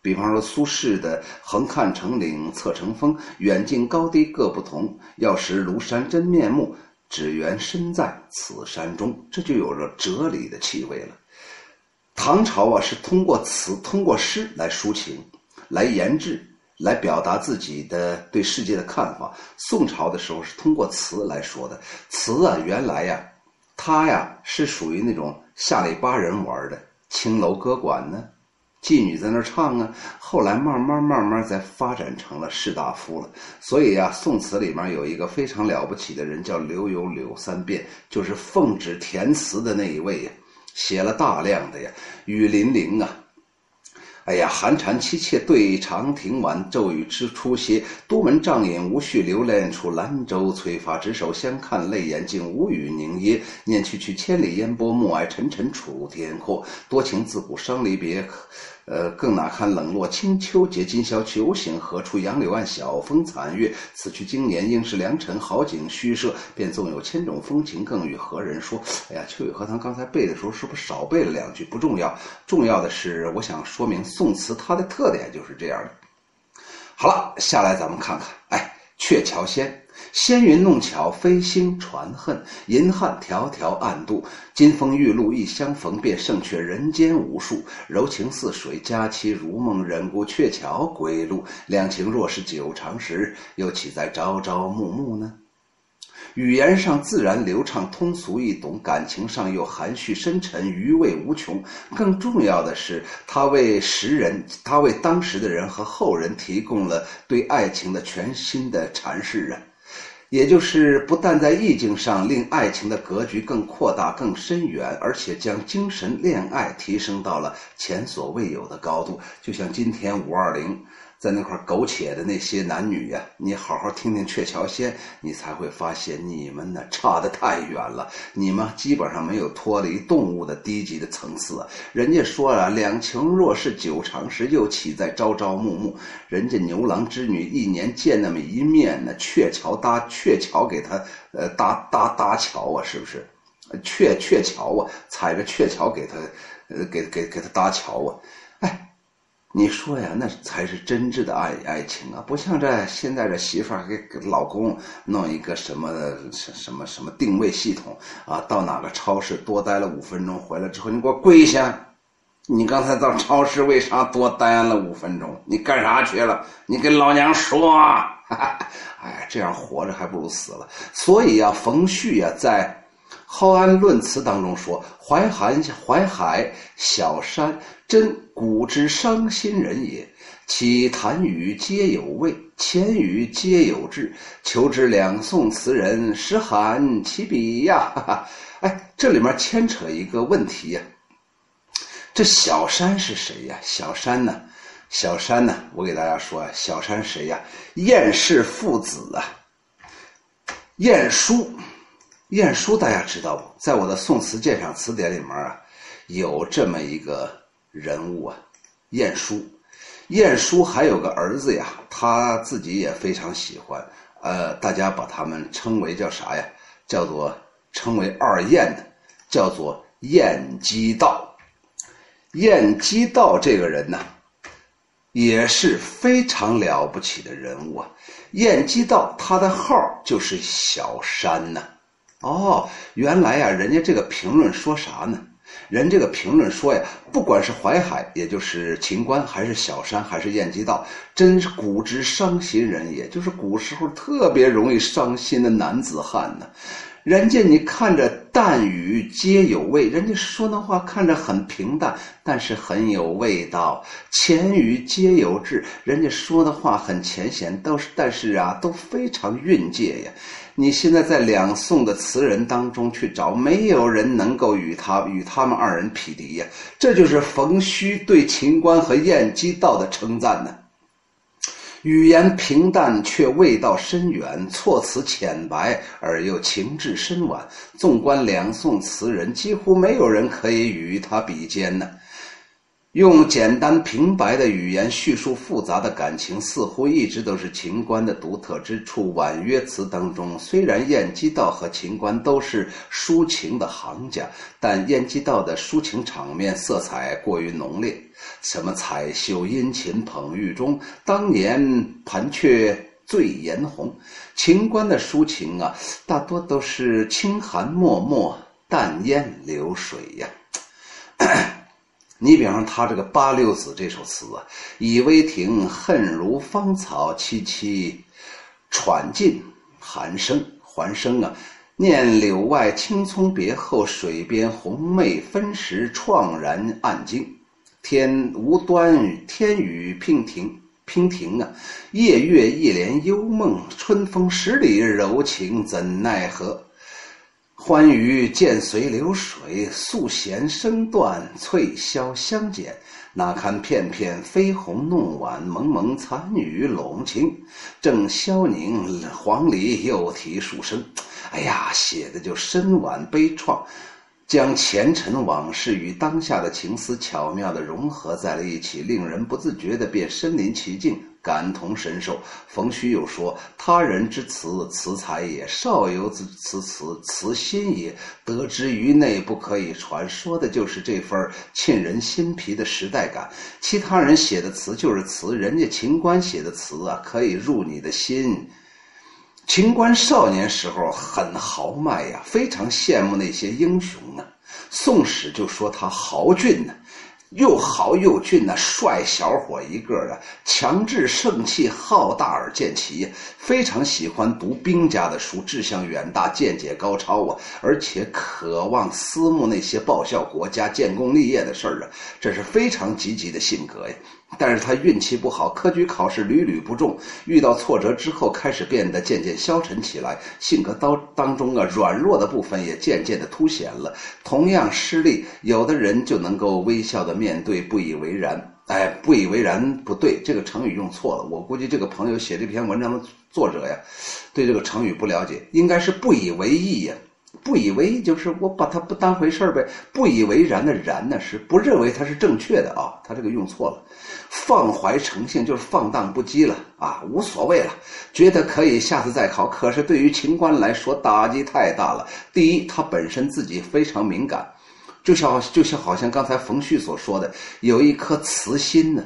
比方说苏轼的“横看成岭侧成峰，远近高低各不同。要识庐山真面目，只缘身在此山中。”这就有了哲理的气味了。唐朝啊，是通过词、通过诗来抒情，来言志。来表达自己的对世界的看法。宋朝的时候是通过词来说的，词啊，原来呀，它呀是属于那种下里巴人玩的，青楼歌馆呢，妓女在那唱啊。后来慢慢慢慢在发展成了士大夫了。所以呀，宋词里面有一个非常了不起的人，叫刘永柳三变，就是奉旨填词的那一位呀，写了大量的呀，雨霖铃啊。哎呀，寒蝉凄切对长亭晚，骤雨知初歇。都门帐饮无绪，留恋处兰舟催发。执手相看泪眼竟无语凝噎。念去去千里烟波，暮霭沉沉楚天阔。多情自古伤离别。呃，更哪堪冷落清秋节？今宵酒醒何处？杨柳岸，晓风残月。此去经年，应是良辰好景虚设。便纵有千种风情，更与何人说？哎呀，秋雨荷塘刚才背的时候，是不是少背了两句？不重要，重要的是，我想说明宋词它的特点就是这样的。好了，下来咱们看看，哎，鹊桥仙。纤云弄巧，飞星传恨，银汉迢迢暗度。金风玉露一相逢，便胜却人间无数。柔情似水，佳期如梦，忍顾鹊桥归路。两情若是久长时，又岂在朝朝暮暮呢？语言上自然流畅，通俗易懂；感情上又含蓄深沉，余味无穷。更重要的是，他为时人，他为当时的人和后人提供了对爱情的全新的阐释啊！也就是不但在意境上令爱情的格局更扩大、更深远，而且将精神恋爱提升到了前所未有的高度。就像今天五二零。在那块苟且的那些男女呀，你好好听听《鹊桥仙》，你才会发现你们呢差得太远了。你们基本上没有脱离动物的低级的层次。人家说啊，两情若是久长时，又岂在朝朝暮暮？人家牛郎织女一年见那么一面呢，鹊桥搭鹊桥给他呃搭搭搭桥啊，是不是？鹊鹊桥啊，踩着鹊桥给他呃给给给他搭桥啊，哎。你说呀，那才是真挚的爱爱情啊！不像这现在这媳妇儿给老公弄一个什么什么什么定位系统啊，到哪个超市多待了五分钟，回来之后你给我跪下！你刚才到超市为啥多待了五分钟？你干啥去了？你跟老娘说！哎，这样活着还不如死了。所以啊，冯旭呀，在。《浩安论词》当中说：“淮海淮海小山，真古之伤心人也。其谈语皆有味，千语皆有志。求之两宋词人，实罕其笔呀！”哈哈，哎，这里面牵扯一个问题呀。这小山是谁呀？小山呢？小山呢？我给大家说啊，小山谁呀？晏氏父子啊，晏殊。晏殊大家知道不？在我的《宋词鉴赏词典》里面啊，有这么一个人物啊，晏殊。晏殊还有个儿子呀，他自己也非常喜欢。呃，大家把他们称为叫啥呀？叫做称为二晏的，叫做晏几道。晏几道这个人呢，也是非常了不起的人物啊。晏几道他的号就是小山呢。哦，原来呀，人家这个评论说啥呢？人这个评论说呀，不管是淮海，也就是秦观，还是小山，还是晏几道，真是古之伤心人也，就是古时候特别容易伤心的男子汉呢。人家你看着淡语皆有味，人家说那话看着很平淡，但是很有味道；浅语皆有志，人家说的话很浅显，都是但是啊，都非常蕴藉呀。你现在在两宋的词人当中去找，没有人能够与他与他们二人匹敌呀。这就是冯虚对秦观和晏几道的称赞呢。语言平淡却味道深远，措辞浅白而又情致深婉。纵观两宋词人，几乎没有人可以与他比肩呢。用简单平白的语言叙述复杂的感情，似乎一直都是秦观的独特之处。婉约词当中，虽然晏几道和秦观都是抒情的行家，但晏几道的抒情场面色彩过于浓烈，什么彩绣殷勤捧玉钟，当年盘雀醉颜红。秦观的抒情啊，大多都是清寒脉脉，淡烟流水呀。你比方他这个《八六子》这首词啊，“倚危亭恨如芳草萋萋，喘尽寒声还声啊。念柳外青葱别后，水边红梅分时，怆然暗惊。天无端天雨娉婷娉婷啊，夜月一帘幽梦，春风十里柔情怎奈何？”欢愉渐随流水，素弦声断，翠箫相减。哪堪片片飞鸿弄晚，蒙蒙残雨笼晴。正萧凝黄鹂又啼数声。哎呀，写的就深婉悲怆。将前尘往事与当下的情思巧妙地融合在了一起，令人不自觉地便身临其境，感同身受。冯虚又说：“他人之词，词才也；少游之词，词词心也。得之于内，不可以传。”说的就是这份沁人心脾的时代感。其他人写的词就是词，人家秦观写的词啊，可以入你的心。秦观少年时候很豪迈呀，非常羡慕那些英雄啊。《宋史》就说他豪俊呢。又豪又俊呢，帅小伙一个啊，强志盛气，好大而见奇，非常喜欢读兵家的书，志向远大，见解高超啊，而且渴望思慕那些报效国家、建功立业的事儿啊，这是非常积极的性格呀。但是他运气不好，科举考试屡屡不中，遇到挫折之后，开始变得渐渐消沉起来，性格当当中啊，软弱的部分也渐渐的凸显了。同样失利，有的人就能够微笑的面对，不以为然。哎，不以为然不对，这个成语用错了。我估计这个朋友写这篇文章的作者呀，对这个成语不了解，应该是不以为意呀。不以为意就是我把它不当回事儿呗。不以为然的然呢，是不认为它是正确的啊。他这个用错了。放怀成性就是放荡不羁了啊，无所谓了，觉得可以下次再考。可是对于秦观来说，打击太大了。第一，他本身自己非常敏感。就像就像好像刚才冯旭所说的，有一颗慈心呢。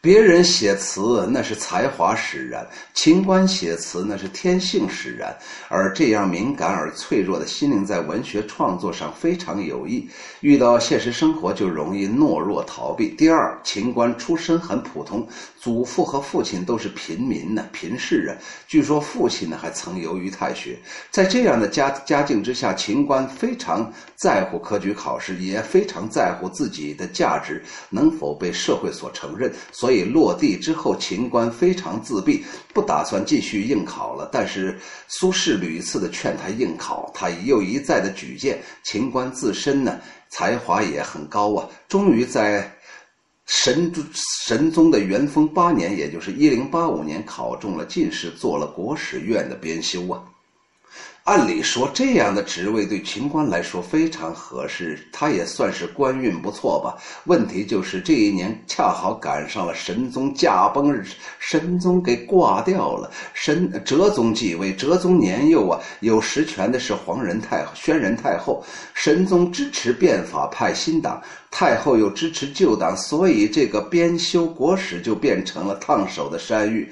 别人写词那是才华使然，秦观写词那是天性使然。而这样敏感而脆弱的心灵，在文学创作上非常有益。遇到现实生活就容易懦弱逃避。第二，秦观出身很普通，祖父和父亲都是平民呢，贫士啊。据说父亲呢还曾游于太学。在这样的家家境之下，秦观非常在乎科举考试，也非常在乎自己的价值能否被社会所承认。所所以落地之后，秦观非常自闭，不打算继续应考了。但是苏轼屡次的劝他应考，他又一再的举荐。秦观自身呢，才华也很高啊，终于在神神宗的元丰八年，也就是一零八五年，考中了进士，做了国史院的编修啊。按理说，这样的职位对秦观来说非常合适，他也算是官运不错吧。问题就是这一年恰好赶上了神宗驾崩，神宗给挂掉了。神哲宗继位，哲宗年幼啊，有实权的是皇仁太宣仁太后。神宗支持变法，派新党，太后又支持旧党，所以这个编修国史就变成了烫手的山芋。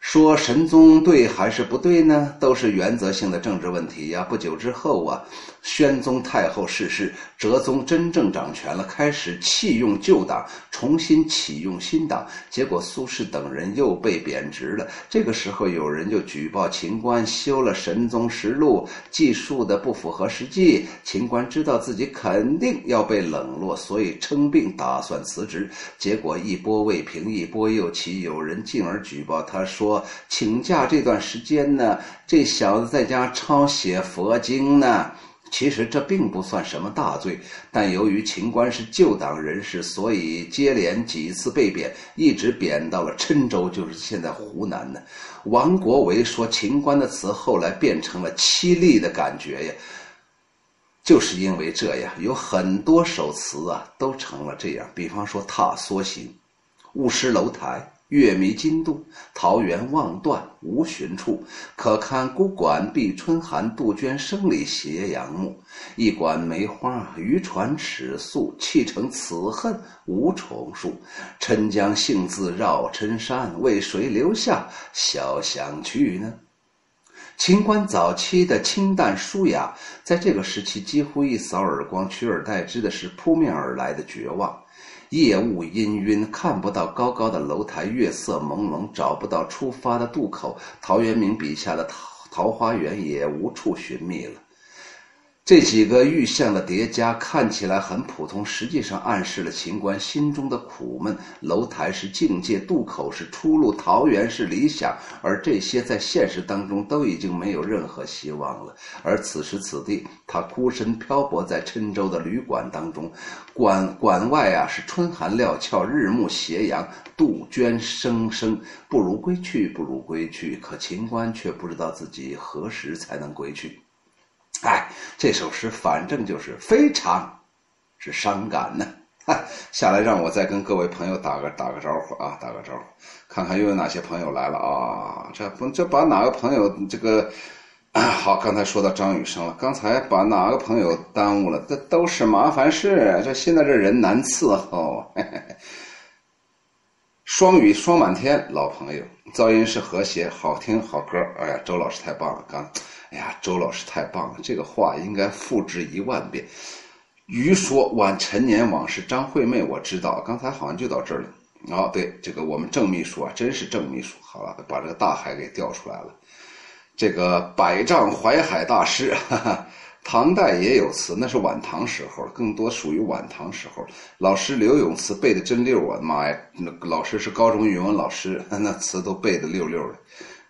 说神宗对还是不对呢？都是原则性的政治问题呀。不久之后啊。宣宗太后逝世，哲宗真正掌权了，开始弃用旧党，重新启用新党。结果苏轼等人又被贬职了。这个时候，有人就举报秦观修了《神宗实录》，记述的不符合实际。秦观知道自己肯定要被冷落，所以称病打算辞职。结果一波未平，一波又起，有人进而举报他说，请假这段时间呢，这小子在家抄写佛经呢。其实这并不算什么大罪，但由于秦观是旧党人士，所以接连几次被贬，一直贬到了郴州，就是现在湖南的。王国维说秦观的词后来变成了凄厉的感觉呀，就是因为这样，有很多首词啊都成了这样。比方说《踏梭行》，雾失楼台。月迷津渡，桃源望断无寻处。可看孤馆闭春寒，杜鹃声里斜阳暮。一馆梅花渔船尺素，砌成此恨无重数。郴江幸自绕郴山，为谁留下小巷去呢？秦观早期的清淡舒雅，在这个时期几乎一扫而光，取而代之的是扑面而来的绝望。夜雾氤氲，看不到高高的楼台，月色朦胧，找不到出发的渡口。陶渊明笔下的桃桃花源也无处寻觅了。这几个寓象的叠加看起来很普通，实际上暗示了秦观心中的苦闷。楼台是境界，渡口是出路，桃源是理想，而这些在现实当中都已经没有任何希望了。而此时此地，他孤身漂泊在郴州的旅馆当中，馆馆外啊是春寒料峭，日暮斜阳，杜鹃声声，不如归去，不如归去。可秦观却不知道自己何时才能归去。哎，这首诗反正就是非常是伤感呢。下来让我再跟各位朋友打个打个招呼啊，打个招呼，看看又有哪些朋友来了啊？这不这把哪个朋友这个好？刚才说到张雨生了，刚才把哪个朋友耽误了？这都是麻烦事。这现在这人难伺候。双语双满天，老朋友，噪音是和谐，好听好歌。哎呀，周老师太棒了，刚。哎呀，周老师太棒了！这个话应该复制一万遍。余说晚陈年往事，张惠妹我知道，刚才好像就到这儿了。哦，对，这个我们郑秘书啊，真是郑秘书。好了，把这个大海给调出来了。这个百丈怀海大师，哈哈，唐代也有词，那是晚唐时候，更多属于晚唐时候。老师刘永词背的真溜啊！妈呀，那老师是高中语文老师，那词都背的溜溜的。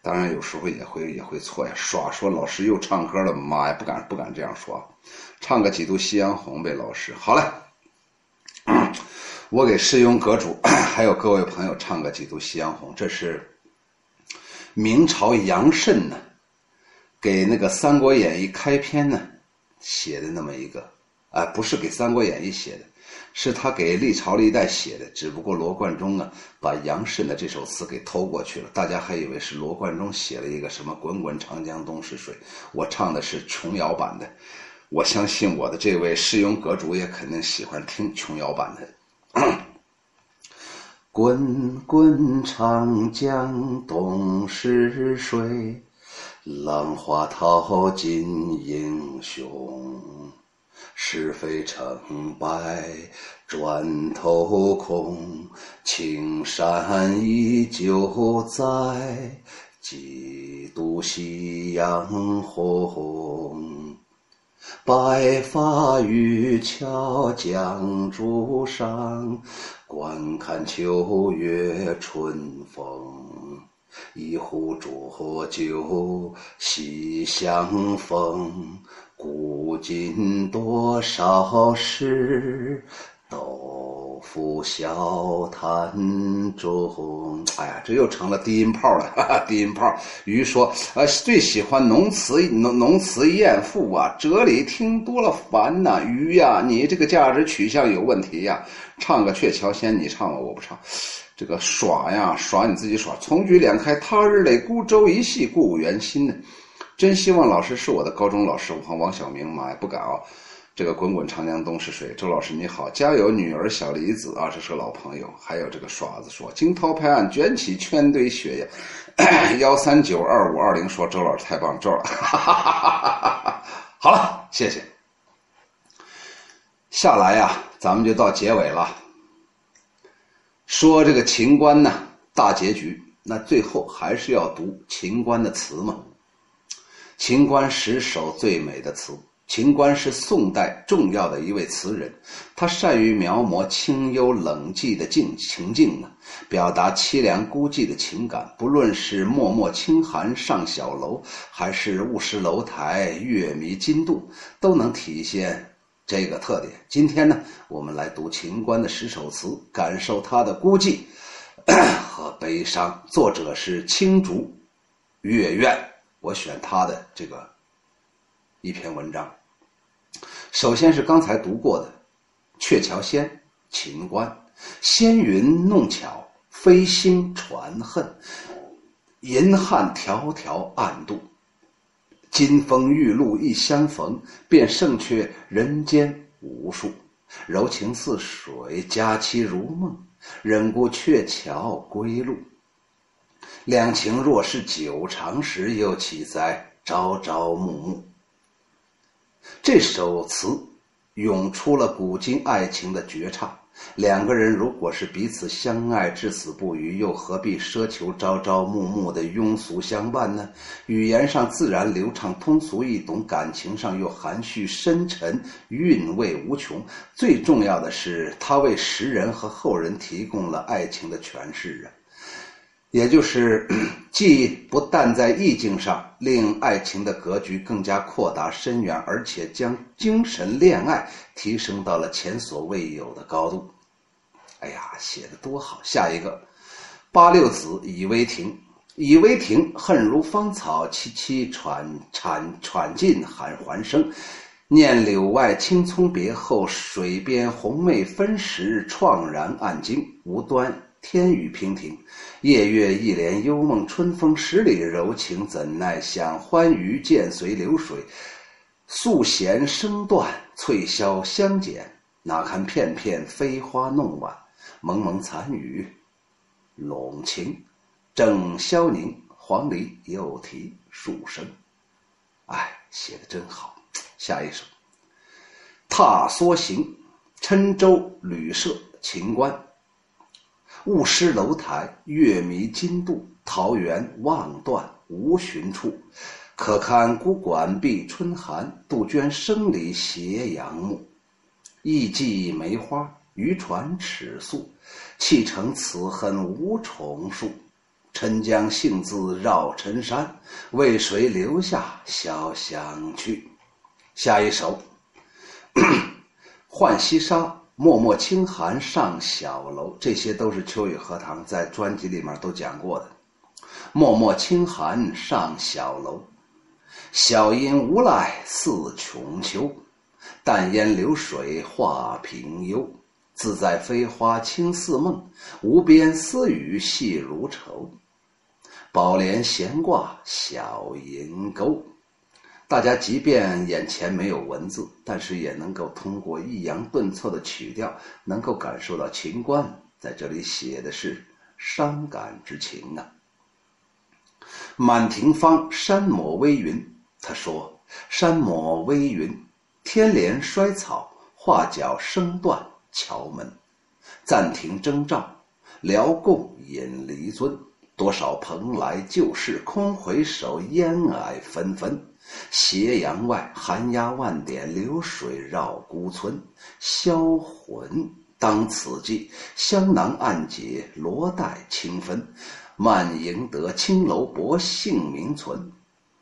当然有时候也会也会错呀，耍说老师又唱歌了，妈呀，不敢不敢这样说，唱个几度夕阳红呗，老师。好嘞，我给世庸阁主 还有各位朋友唱个几度夕阳红，这是明朝杨慎呢，给那个《三国演义》开篇呢写的那么一个，啊，不是给《三国演义》写的。是他给历朝历代写的，只不过罗贯中啊把杨慎的这首词给偷过去了，大家还以为是罗贯中写了一个什么“滚滚长江东逝水”，我唱的是琼瑶版的。我相信我的这位世庸阁主也肯定喜欢听琼瑶版的。滚滚长江东逝水，浪花淘尽英雄。是非成败转头空，青山依旧在，几度夕阳红。白发渔樵江渚上，观看秋月春风。一壶浊酒喜相逢。古今多少事，都付笑谈中。哎呀，这又成了低音炮了，哈哈，低音炮。鱼说：“呃，最喜欢浓词，浓浓词艳赋啊，哲理听多了烦呐。”鱼呀，你这个价值取向有问题呀！唱个《鹊桥仙》，你唱吧，我不唱。这个耍呀，耍你自己耍。从菊两开，他日泪，孤舟一系，故园心呢。真希望老师是我的高中老师，我王小明妈呀，不敢啊！这个滚滚长江东逝水，周老师你好，家有！女儿小李子啊，这是个老朋友。还有这个耍子说，惊涛拍岸，卷起圈堆雪呀。幺三九二五二零说，周老师太棒，周老师，好了，谢谢。下来呀，咱们就到结尾了。说这个秦观呢，大结局，那最后还是要读秦观的词嘛。秦观十首最美的词，秦观是宋代重要的一位词人，他善于描摹清幽冷寂的境情境呢，表达凄凉孤寂的情感。不论是“脉脉轻寒上小楼”，还是“雾失楼台月迷津渡”，都能体现这个特点。今天呢，我们来读秦观的十首词，感受他的孤寂 和悲伤。作者是青竹月苑，我选他的这个一篇文章。首先是刚才读过的《鹊桥仙·秦观》：“纤云弄巧，飞星传恨。银汉迢迢暗度，金风玉露一相逢，便胜却人间无数。柔情似水，佳期如梦，忍顾鹊桥归路。两情若是久长时，又岂在朝朝暮暮？”这首词涌出了古今爱情的绝唱。两个人如果是彼此相爱至死不渝，又何必奢求朝朝暮暮的庸俗相伴呢？语言上自然流畅通俗易懂，感情上又含蓄深沉韵味无穷。最重要的是，他为时人和后人提供了爱情的诠释啊。也就是，既不但在意境上令爱情的格局更加扩大深远，而且将精神恋爱提升到了前所未有的高度。哎呀，写的多好！下一个，八六子以为亭，以为亭，恨如芳草萋萋喘喘喘尽喊还声。念柳外青葱别后，水边红梅分时，怆然暗惊，无端。天雨平庭，夜月一帘幽梦，春风十里柔情，怎奈想欢娱渐随流水，素弦声断，翠箫相减，哪堪片片飞花弄晚，蒙蒙残雨，笼晴，正萧凝，黄鹂又啼数声。哎，写的真好。下一首，《踏梭行》，郴州旅社，秦观。雾失楼台，月迷津渡。桃源望断无寻处，可堪孤馆闭春寒。杜鹃声里斜阳暮，意寄梅花，渔船尺素。砌成此恨无重数。沉江幸自绕尘山，为谁留下潇湘去？下一首，《浣溪沙》。脉脉轻寒上小楼，这些都是秋雨荷塘在专辑里面都讲过的。脉脉轻寒上小楼，小音无赖似穷秋。淡烟流水画平幽，自在飞花轻似梦，无边丝雨细如愁。宝莲闲挂小银钩。大家即便眼前没有文字，但是也能够通过抑扬顿挫的曲调，能够感受到秦观在这里写的是伤感之情啊。满庭芳山抹微云，他说：“山抹微云，天连衰草，画角声断桥门，暂停征兆，辽共引离尊。多少蓬莱旧事空回首，烟霭纷纷。”斜阳外，寒鸦万点，流水绕孤村。销魂当此际，香囊暗结，罗带清分。漫迎得青楼薄幸名存。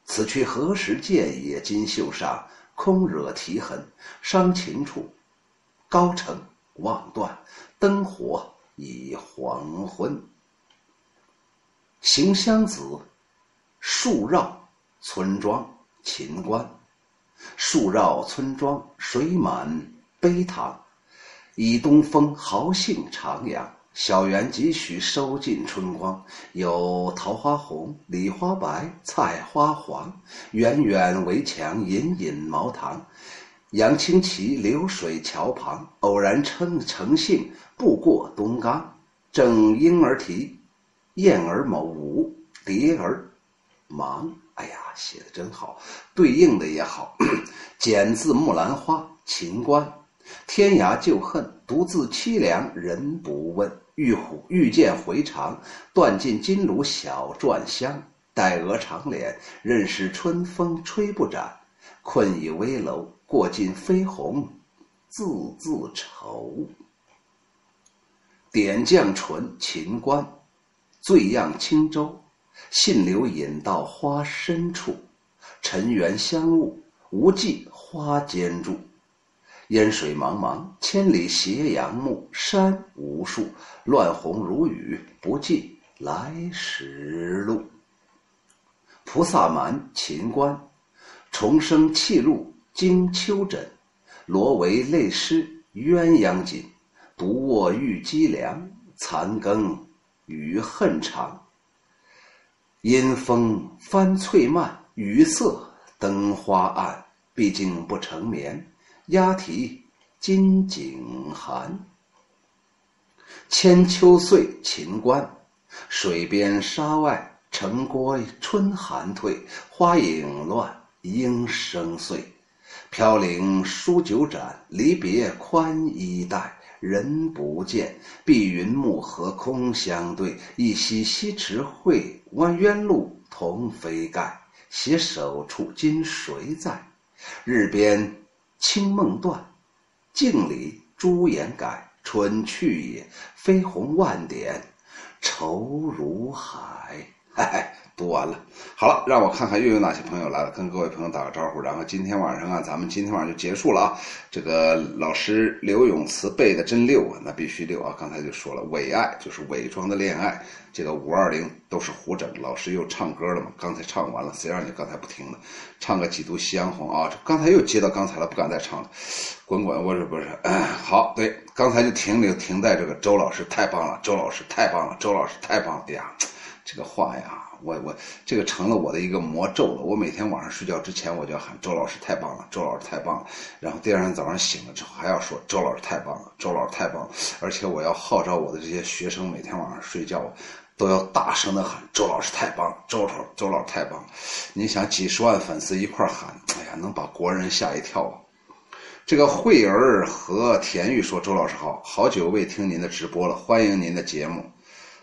此去何时见？也金袖上空惹啼痕。伤情处，高城望断，灯火已黄昏。行香子，树绕村庄。秦观，树绕村庄，水满陂塘。倚东风，豪兴徜徉。小园几许收尽春光。有桃花红，李花白，菜花黄。远远围墙，隐隐茅堂。杨青旗，流水桥旁。偶然乘乘兴，步过东冈。正莺儿啼，燕儿某舞，蝶儿忙。哎呀，写的真好，对应的也好。剪自《木兰花》，秦观。天涯旧恨，独自凄凉，人不问。欲虎欲见回肠，断尽金炉小篆香。待鹅长脸，任是春风吹不展。困倚危楼，过尽飞鸿，字字愁。点绛唇，秦观，醉漾轻舟，信流引到花深处。尘缘香雾，无际花间住。烟水茫茫，千里斜阳暮，山无数，乱红如雨，不记来时路。菩萨蛮，秦观，重生弃路惊秋枕，罗帷泪湿鸳鸯锦。独卧玉鸡凉，残羹余恨长。阴风翻翠幔，雨色灯花暗。毕竟不成眠，鸦啼金井寒。千秋岁，秦观，水边沙外，城郭春寒退，花影乱，莺声碎。飘零书九盏，离别宽衣带。人不见，碧云暮和空相对。一夕西池会，弯渊路同飞盖。携手处今谁在？日边清梦断，镜里朱颜改。春去也，飞鸿万点，愁如海。哎。读完了，好了，让我看看又有哪些朋友来了，跟各位朋友打个招呼。然后今天晚上啊，咱们今天晚上就结束了啊。这个老师刘永慈背的真溜啊，那必须溜啊。刚才就说了，伪爱就是伪装的恋爱，这个五二零都是胡整。老师又唱歌了嘛？刚才唱完了，谁让你刚才不听呢？唱个几度夕阳红啊！刚才又接到刚才了，不敢再唱了。滚滚，我这不是，好，对，刚才就停留停在这个周老师太棒了，周老师太棒了，周老师太棒了呀。这个话呀，我我这个成了我的一个魔咒了。我每天晚上睡觉之前，我就要喊周老师太棒了，周老师太棒了。然后第二天早上醒了之后，还要说周老师太棒了，周老师太棒了。而且我要号召我的这些学生，每天晚上睡觉都要大声的喊周老师太棒了，周老周老师太棒了。你想几十万粉丝一块喊，哎呀，能把国人吓一跳啊！这个慧儿和田玉说：“周老师好，好久未听您的直播了，欢迎您的节目。”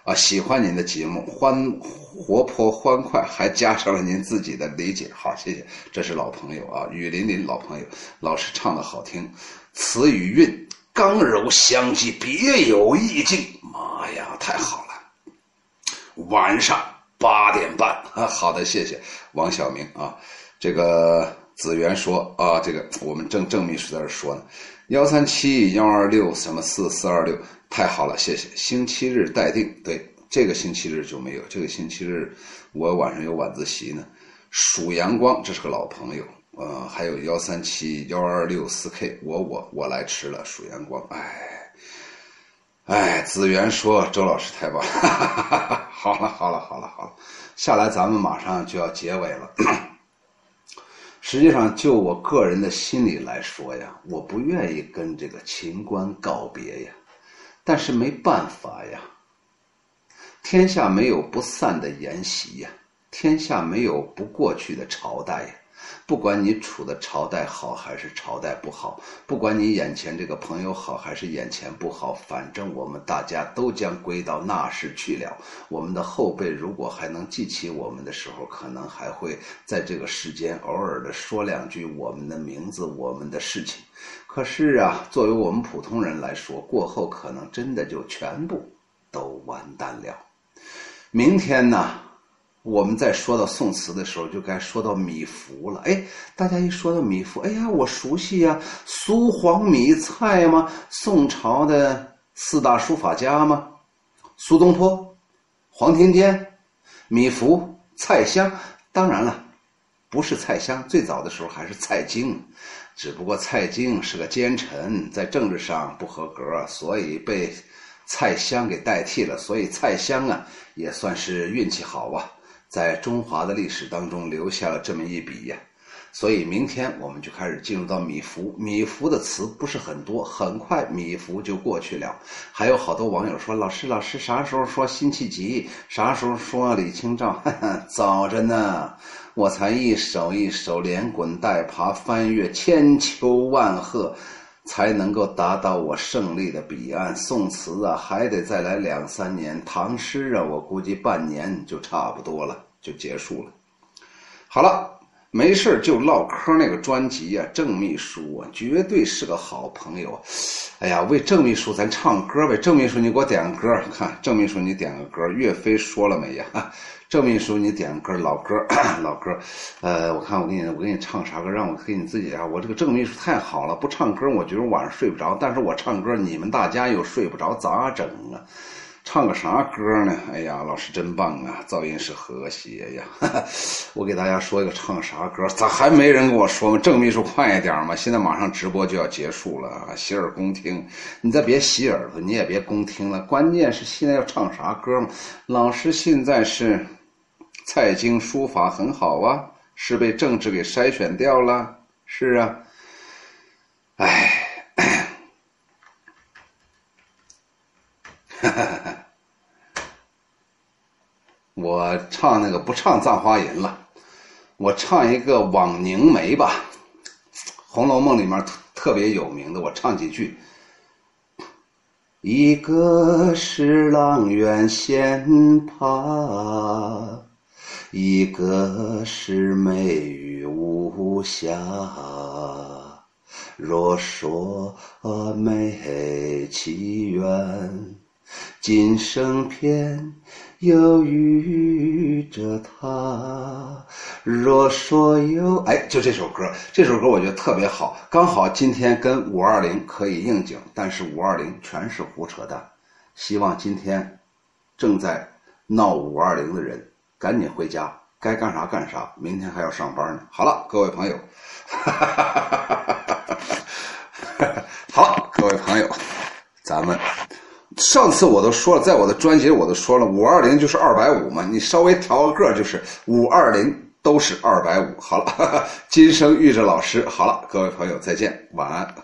啊，喜欢您的节目，欢活泼欢快，还加上了您自己的理解，好，谢谢，这是老朋友啊，雨霖霖老朋友，老师唱的好听，词与韵刚柔相济，别有意境，妈呀，太好了！晚上八点半，啊，好的，谢谢王小明啊，这个子源说啊，这个我们正正秘书在这说呢，幺三七幺二六什么四四二六。太好了，谢谢。星期日待定，对，这个星期日就没有。这个星期日我晚上有晚自习呢。数阳光，这是个老朋友，呃，还有幺三七幺二六四 K，我我我来迟了。数阳光，哎，哎，子源说周老师太棒，哈哈哈哈好了好了好了好了，下来咱们马上就要结尾了。实际上，就我个人的心理来说呀，我不愿意跟这个秦观告别呀。但是没办法呀，天下没有不散的筵席呀，天下没有不过去的朝代呀。不管你处的朝代好还是朝代不好，不管你眼前这个朋友好还是眼前不好，反正我们大家都将归到那时去了。我们的后辈如果还能记起我们的时候，可能还会在这个世间偶尔的说两句我们的名字、我们的事情。可是啊，作为我们普通人来说，过后可能真的就全部都完蛋了。明天呢？我们在说到宋词的时候，就该说到米芾了。哎，大家一说到米芾，哎呀，我熟悉呀，苏黄米蔡吗？宋朝的四大书法家吗？苏东坡、黄庭坚、米芾、蔡襄。当然了，不是蔡襄，最早的时候还是蔡京，只不过蔡京是个奸臣，在政治上不合格，所以被蔡襄给代替了。所以蔡襄啊，也算是运气好啊。在中华的历史当中留下了这么一笔呀，所以明天我们就开始进入到米芾。米芾的词不是很多，很快米芾就过去了。还有好多网友说：“老师，老师啥时候说辛弃疾？啥时候说李清照？” 早着呢，我才一手一手连滚带爬翻越千秋万壑。才能够达到我胜利的彼岸。宋词啊，还得再来两三年；唐诗啊，我估计半年就差不多了，就结束了。好了，没事就唠嗑那个专辑啊，郑秘书啊，绝对是个好朋友。哎呀，为郑秘书咱唱歌呗，郑秘书你给我点个歌，看郑秘书你点个歌，岳飞说了没呀？郑秘书你点个歌，老歌老歌，呃，我看我给你我给你唱啥歌，让我给你自己啊，我这个郑秘书太好了，不唱歌我觉得晚上睡不着，但是我唱歌你们大家又睡不着，咋整啊？唱个啥歌呢？哎呀，老师真棒啊，噪音是和谐呀。哈 哈我给大家说一个唱啥歌，咋还没人跟我说吗？郑秘书快一点嘛，现在马上直播就要结束了，洗耳恭听。你再别洗耳朵，你也别恭听了，关键是现在要唱啥歌嘛？老师现在是蔡京书法很好啊，是被政治给筛选掉了？是啊，哎。我唱那个不唱《葬花吟》了，我唱一个《枉凝眉》吧，《红楼梦》里面特别有名的，我唱几句。一个是阆苑仙葩，一个是美玉无瑕。若说美其缘。今生偏忧郁着他。若说有，哎，就这首歌，这首歌我觉得特别好，刚好今天跟五二零可以应景，但是五二零全是胡扯淡。希望今天正在闹五二零的人赶紧回家，该干啥干啥，明天还要上班呢。好了，各位朋友，哈哈哈哈哈哈好，各位朋友，咱们。上次我都说了，在我的专辑我都说了，五二零就是二百五嘛，你稍微调个个就是五二零都是二百五。好了，今生遇着老师，好了，各位朋友再见，晚安。